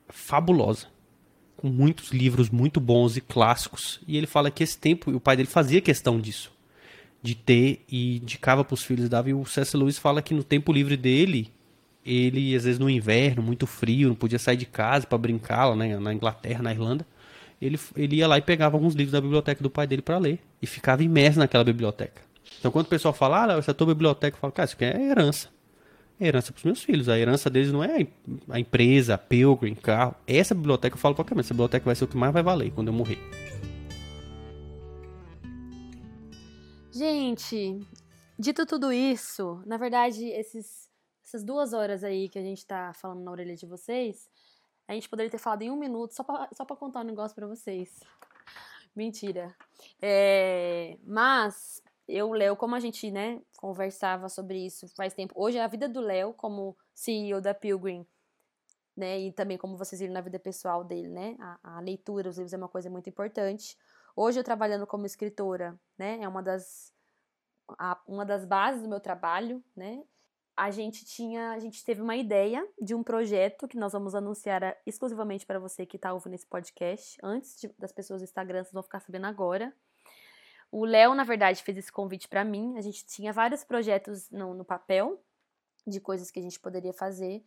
S2: fabulosa. Com muitos livros muito bons e clássicos. E ele fala que esse tempo, o pai dele fazia questão disso. De ter e indicava para os filhos, dava. E o C.S. Lewis fala que no tempo livre dele, ele, às vezes no inverno, muito frio, não podia sair de casa para brincar lá né, na Inglaterra, na Irlanda. Ele, ele ia lá e pegava alguns livros da biblioteca do pai dele para ler. E ficava imerso naquela biblioteca. Então, quando o pessoal fala, ah, essa tua biblioteca, eu falo, cara, isso aqui é herança. É herança para os meus filhos. A herança deles não é a empresa, a Pilgrim, carro. Essa biblioteca, eu falo qualquer coisa, essa biblioteca vai ser o que mais vai valer quando eu morrer.
S1: Gente, dito tudo isso, na verdade, esses essas duas horas aí que a gente tá falando na orelha de vocês, a gente poderia ter falado em um minuto só pra, só pra contar um negócio pra vocês. Mentira. É, mas eu, Léo, como a gente, né, conversava sobre isso faz tempo. Hoje a vida do Léo, como CEO da Pilgrim, né, e também como vocês viram na vida pessoal dele, né, a, a leitura, os livros é uma coisa muito importante. Hoje eu trabalhando como escritora, né, é uma das, a, uma das bases do meu trabalho, né, a gente tinha, a gente teve uma ideia de um projeto que nós vamos anunciar exclusivamente para você que está ouvindo esse podcast, antes de, das pessoas do Instagram, vocês vão ficar sabendo agora. O Léo, na verdade, fez esse convite para mim. A gente tinha vários projetos no, no papel de coisas que a gente poderia fazer,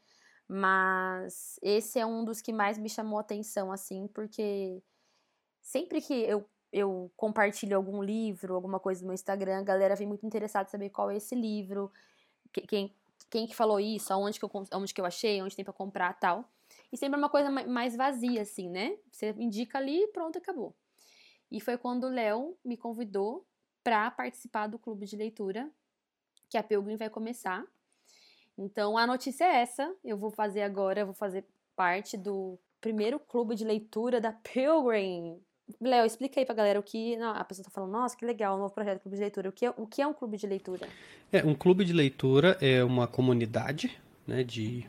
S1: mas esse é um dos que mais me chamou a atenção, assim, porque sempre que eu, eu compartilho algum livro, alguma coisa no meu Instagram, a galera vem muito interessada em saber qual é esse livro, quem, quem que falou isso, aonde que eu, aonde que eu achei, onde tem para comprar tal. E sempre é uma coisa mais vazia, assim, né? Você indica ali e pronto, acabou. E foi quando o Léo me convidou para participar do clube de leitura, que a Pilgrim vai começar. Então a notícia é essa. Eu vou fazer agora, eu vou fazer parte do primeiro clube de leitura da Pilgrim. Léo, explica aí pra galera o que. Não, a pessoa tá falando, nossa, que legal, um novo projeto de clube de leitura. O que, é, o que é um clube de leitura?
S2: É, um clube de leitura é uma comunidade né, de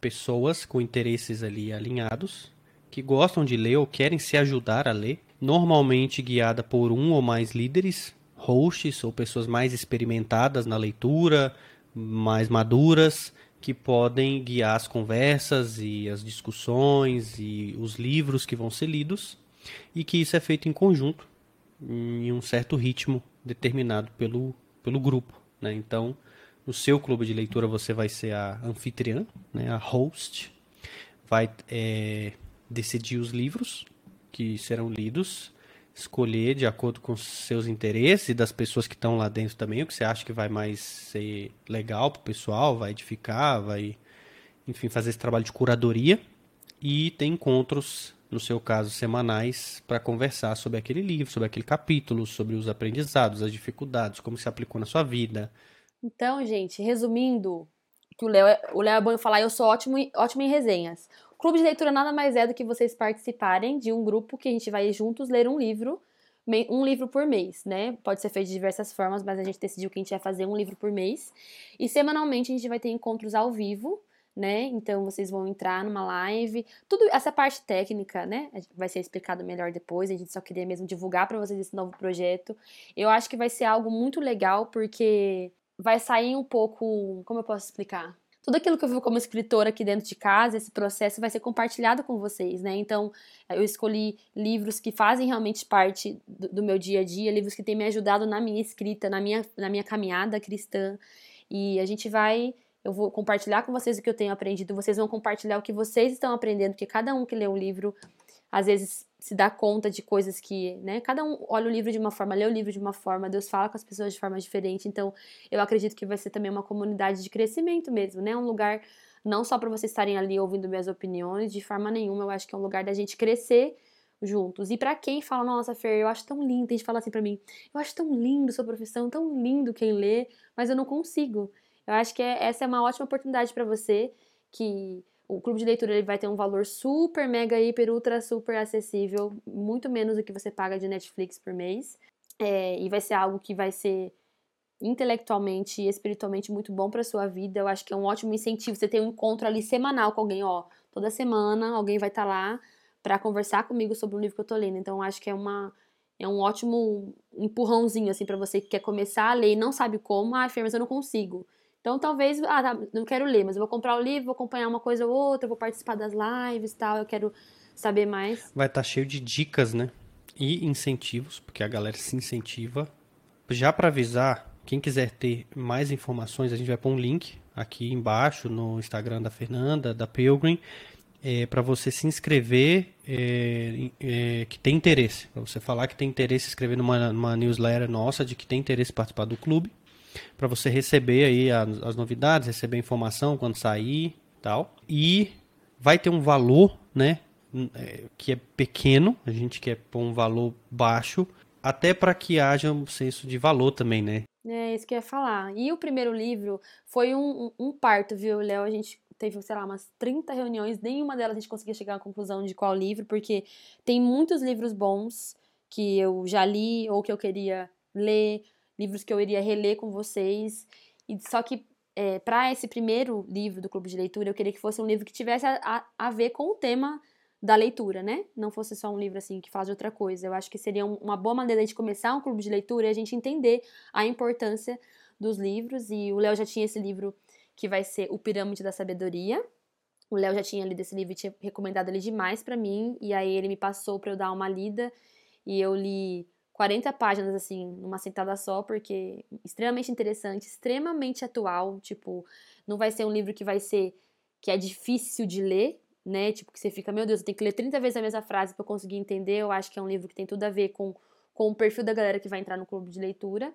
S2: pessoas com interesses ali alinhados, que gostam de ler ou querem se ajudar a ler, normalmente guiada por um ou mais líderes, hosts ou pessoas mais experimentadas na leitura, mais maduras, que podem guiar as conversas e as discussões e os livros que vão ser lidos, e que isso é feito em conjunto, em um certo ritmo determinado pelo, pelo grupo. Né? Então, no seu clube de leitura você vai ser a anfitriã, né? a host, vai é, decidir os livros que serão lidos, escolher de acordo com seus interesses e das pessoas que estão lá dentro também, o que você acha que vai mais ser legal para o pessoal, vai edificar, vai, enfim, fazer esse trabalho de curadoria. E tem encontros, no seu caso, semanais, para conversar sobre aquele livro, sobre aquele capítulo, sobre os aprendizados, as dificuldades, como se aplicou na sua vida.
S1: Então, gente, resumindo, que o Léo é, o Léo é bom falar, eu sou ótimo, ótimo em resenhas. Clube de leitura nada mais é do que vocês participarem de um grupo que a gente vai juntos ler um livro, um livro por mês, né? Pode ser feito de diversas formas, mas a gente decidiu que a gente vai fazer um livro por mês. E semanalmente a gente vai ter encontros ao vivo, né? Então vocês vão entrar numa live. Tudo essa parte técnica, né? Vai ser explicado melhor depois. A gente só queria mesmo divulgar para vocês esse novo projeto. Eu acho que vai ser algo muito legal porque vai sair um pouco, como eu posso explicar? tudo aquilo que eu vi como escritora aqui dentro de casa, esse processo vai ser compartilhado com vocês, né? Então, eu escolhi livros que fazem realmente parte do, do meu dia a dia, livros que têm me ajudado na minha escrita, na minha, na minha caminhada cristã. E a gente vai eu vou compartilhar com vocês o que eu tenho aprendido, vocês vão compartilhar o que vocês estão aprendendo, porque cada um que lê um livro, às vezes se dá conta de coisas que, né? Cada um olha o livro de uma forma, lê o livro de uma forma, Deus fala com as pessoas de forma diferente. Então, eu acredito que vai ser também uma comunidade de crescimento mesmo, né? Um lugar não só para vocês estarem ali ouvindo minhas opiniões, de forma nenhuma, eu acho que é um lugar da gente crescer juntos. E para quem fala, nossa, Fer, eu acho tão lindo, tem gente fala assim para mim, eu acho tão lindo sua profissão, tão lindo quem lê, mas eu não consigo. Eu acho que é, essa é uma ótima oportunidade para você que o clube de leitura ele vai ter um valor super, mega, hiper, ultra, super acessível, muito menos do que você paga de Netflix por mês. É, e vai ser algo que vai ser intelectualmente e espiritualmente muito bom para sua vida. Eu acho que é um ótimo incentivo. Você tem um encontro ali semanal com alguém, ó. Toda semana alguém vai estar tá lá para conversar comigo sobre o livro que eu tô lendo. Então acho que é uma é um ótimo empurrãozinho assim para você que quer começar a ler e não sabe como. Ah, mas eu não consigo. Então, talvez, ah, tá, não quero ler, mas eu vou comprar o livro, vou acompanhar uma coisa ou outra, vou participar das lives e tal, eu quero saber mais.
S2: Vai estar tá cheio de dicas, né? E incentivos, porque a galera se incentiva. Já para avisar, quem quiser ter mais informações, a gente vai pôr um link aqui embaixo no Instagram da Fernanda, da Pilgrim, é, para você se inscrever é, é, que tem interesse. Para você falar que tem interesse, se inscrever numa, numa newsletter nossa de que tem interesse em participar do clube para você receber aí as, as, novidades, receber informação quando sair tal. E vai ter um valor, né, é, que é pequeno, a gente quer pôr um valor baixo, até para que haja um senso de valor também, né?
S1: É isso que eu ia falar. E o primeiro livro foi um, um parto, viu, Léo? A gente teve, sei lá, umas 30 reuniões, nenhuma delas a gente conseguia chegar à conclusão de qual livro, porque tem muitos livros bons que eu já li ou que eu queria ler, livros que eu iria reler com vocês. E só que é, para esse primeiro livro do clube de leitura, eu queria que fosse um livro que tivesse a, a, a, ver com o tema da leitura, né? Não fosse só um livro assim que fala de outra coisa. Eu acho que seria um, uma boa maneira de começar um clube de leitura e a gente entender a importância dos livros. E o Léo já tinha esse livro que vai ser O Pirâmide da Sabedoria. O Léo já tinha lido esse livro e tinha recomendado ele demais para mim. E aí ele me passou para eu dar uma lida e eu li 40 páginas, assim, numa sentada só, porque extremamente interessante, extremamente atual. Tipo, não vai ser um livro que vai ser. que é difícil de ler, né? Tipo, que você fica, meu Deus, eu tenho que ler 30 vezes a mesma frase para conseguir entender. Eu acho que é um livro que tem tudo a ver com, com o perfil da galera que vai entrar no clube de leitura.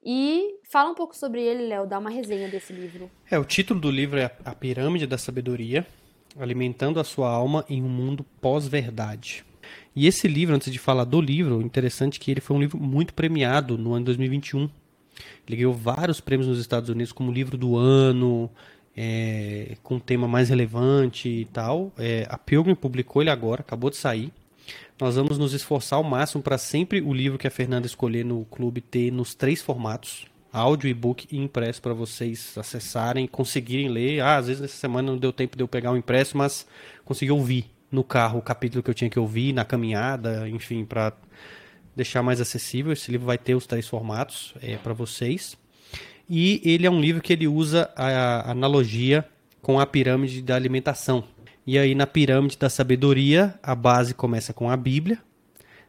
S1: E fala um pouco sobre ele, Léo, dá uma resenha desse livro.
S2: É, o título do livro é A Pirâmide da Sabedoria, alimentando a sua alma em um mundo pós-verdade. E esse livro, antes de falar do livro, interessante que ele foi um livro muito premiado no ano 2021. Ele ganhou vários prêmios nos Estados Unidos como livro do ano, é, com tema mais relevante e tal. É, a Pilgrim publicou ele agora, acabou de sair. Nós vamos nos esforçar ao máximo para sempre o livro que a Fernanda escolher no clube ter nos três formatos: áudio, e-book e impresso para vocês acessarem, conseguirem ler. Ah, às vezes essa semana não deu tempo de eu pegar o impresso, mas consegui ouvir no carro o capítulo que eu tinha que ouvir, na caminhada, enfim, para deixar mais acessível. Esse livro vai ter os três formatos é, para vocês. E ele é um livro que ele usa a analogia com a pirâmide da alimentação. E aí na pirâmide da sabedoria, a base começa com a Bíblia,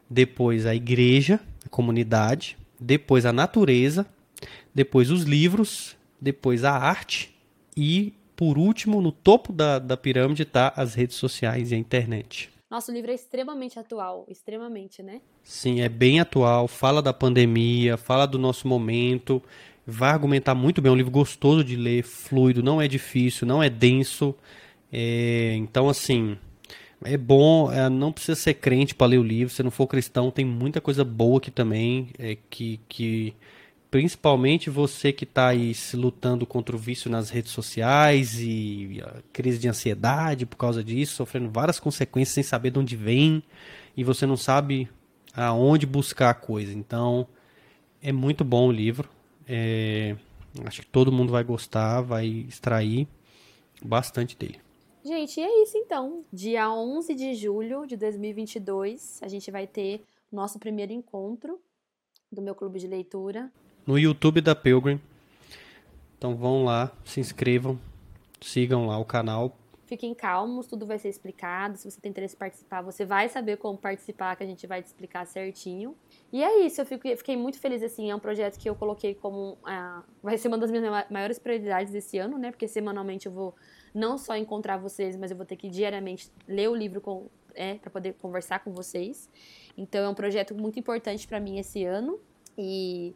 S2: depois a igreja, a comunidade, depois a natureza, depois os livros, depois a arte e, por último, no topo da, da pirâmide está as redes sociais e a internet.
S1: Nosso livro é extremamente atual, extremamente, né?
S2: Sim, é bem atual, fala da pandemia, fala do nosso momento, vai argumentar muito bem, é um livro gostoso de ler, fluido, não é difícil, não é denso. É, então, assim, é bom, é, não precisa ser crente para ler o livro, se não for cristão, tem muita coisa boa aqui também, é, que, que principalmente você que está aí se lutando contra o vício nas redes sociais e a crise de ansiedade por causa disso, sofrendo várias consequências sem saber de onde vem e você não sabe aonde buscar a coisa. Então, é muito bom o livro. É, acho que todo mundo vai gostar, vai extrair bastante dele.
S1: Gente, é isso então. Dia 11 de julho de 2022, a gente vai ter nosso primeiro encontro do meu clube de leitura.
S2: No YouTube da Pilgrim. Então vão lá, se inscrevam, sigam lá o canal.
S1: Fiquem calmos, tudo vai ser explicado. Se você tem interesse em participar, você vai saber como participar, que a gente vai te explicar certinho. E é isso, eu fiquei muito feliz, assim, é um projeto que eu coloquei como, uh, vai ser uma das minhas maiores prioridades desse ano, né, porque semanalmente eu vou não só encontrar vocês, mas eu vou ter que diariamente ler o livro com, é, para poder conversar com vocês. Então é um projeto muito importante para mim esse ano e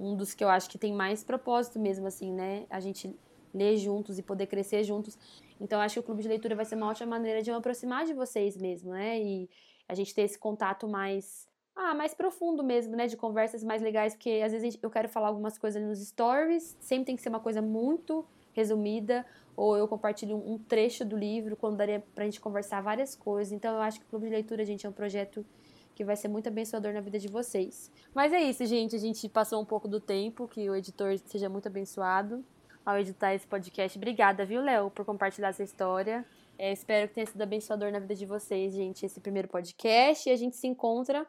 S1: um dos que eu acho que tem mais propósito mesmo, assim, né, a gente ler juntos e poder crescer juntos. Então acho que o clube de leitura vai ser uma ótima maneira de eu aproximar de vocês mesmo, né, e a gente ter esse contato mais ah, mais profundo mesmo, né? De conversas mais legais, porque às vezes eu quero falar algumas coisas nos stories, sempre tem que ser uma coisa muito resumida, ou eu compartilho um trecho do livro, quando daria pra gente conversar várias coisas. Então eu acho que o Clube de Leitura, gente, é um projeto que vai ser muito abençoador na vida de vocês. Mas é isso, gente. A gente passou um pouco do tempo, que o editor seja muito abençoado ao editar esse podcast. Obrigada, viu, Léo, por compartilhar essa história. É, espero que tenha sido abençoador na vida de vocês, gente, esse primeiro podcast. E a gente se encontra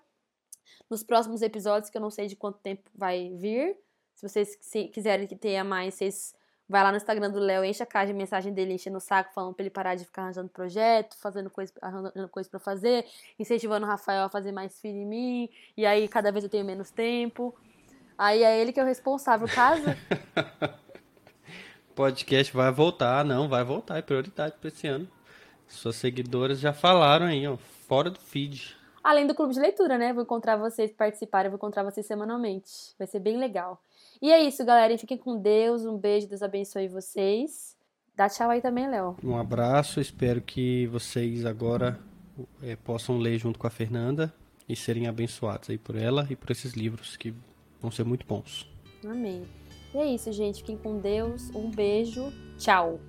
S1: nos próximos episódios, que eu não sei de quanto tempo vai vir. Se vocês quiserem que tenha mais, vocês vai lá no Instagram do Léo, enche a caixa de mensagem dele, enchendo o saco, falando pra ele parar de ficar arranjando projeto, fazendo coisa, arranjando coisa pra fazer, incentivando o Rafael a fazer mais filho em mim, e aí cada vez eu tenho menos tempo. Aí é ele que é o responsável, caso.
S2: Podcast vai voltar, não, vai voltar, é prioridade pra esse ano. Suas seguidoras já falaram aí, ó, fora do feed.
S1: Além do clube de leitura, né? Vou encontrar vocês, participarem, vou encontrar vocês semanalmente. Vai ser bem legal. E é isso, galera. Fiquem com Deus. Um beijo, Deus abençoe vocês. Dá tchau aí também, Léo.
S2: Um abraço. Espero que vocês agora é, possam ler junto com a Fernanda e serem abençoados aí por ela e por esses livros que vão ser muito bons.
S1: Amém. E é isso, gente. Fiquem com Deus. Um beijo. Tchau.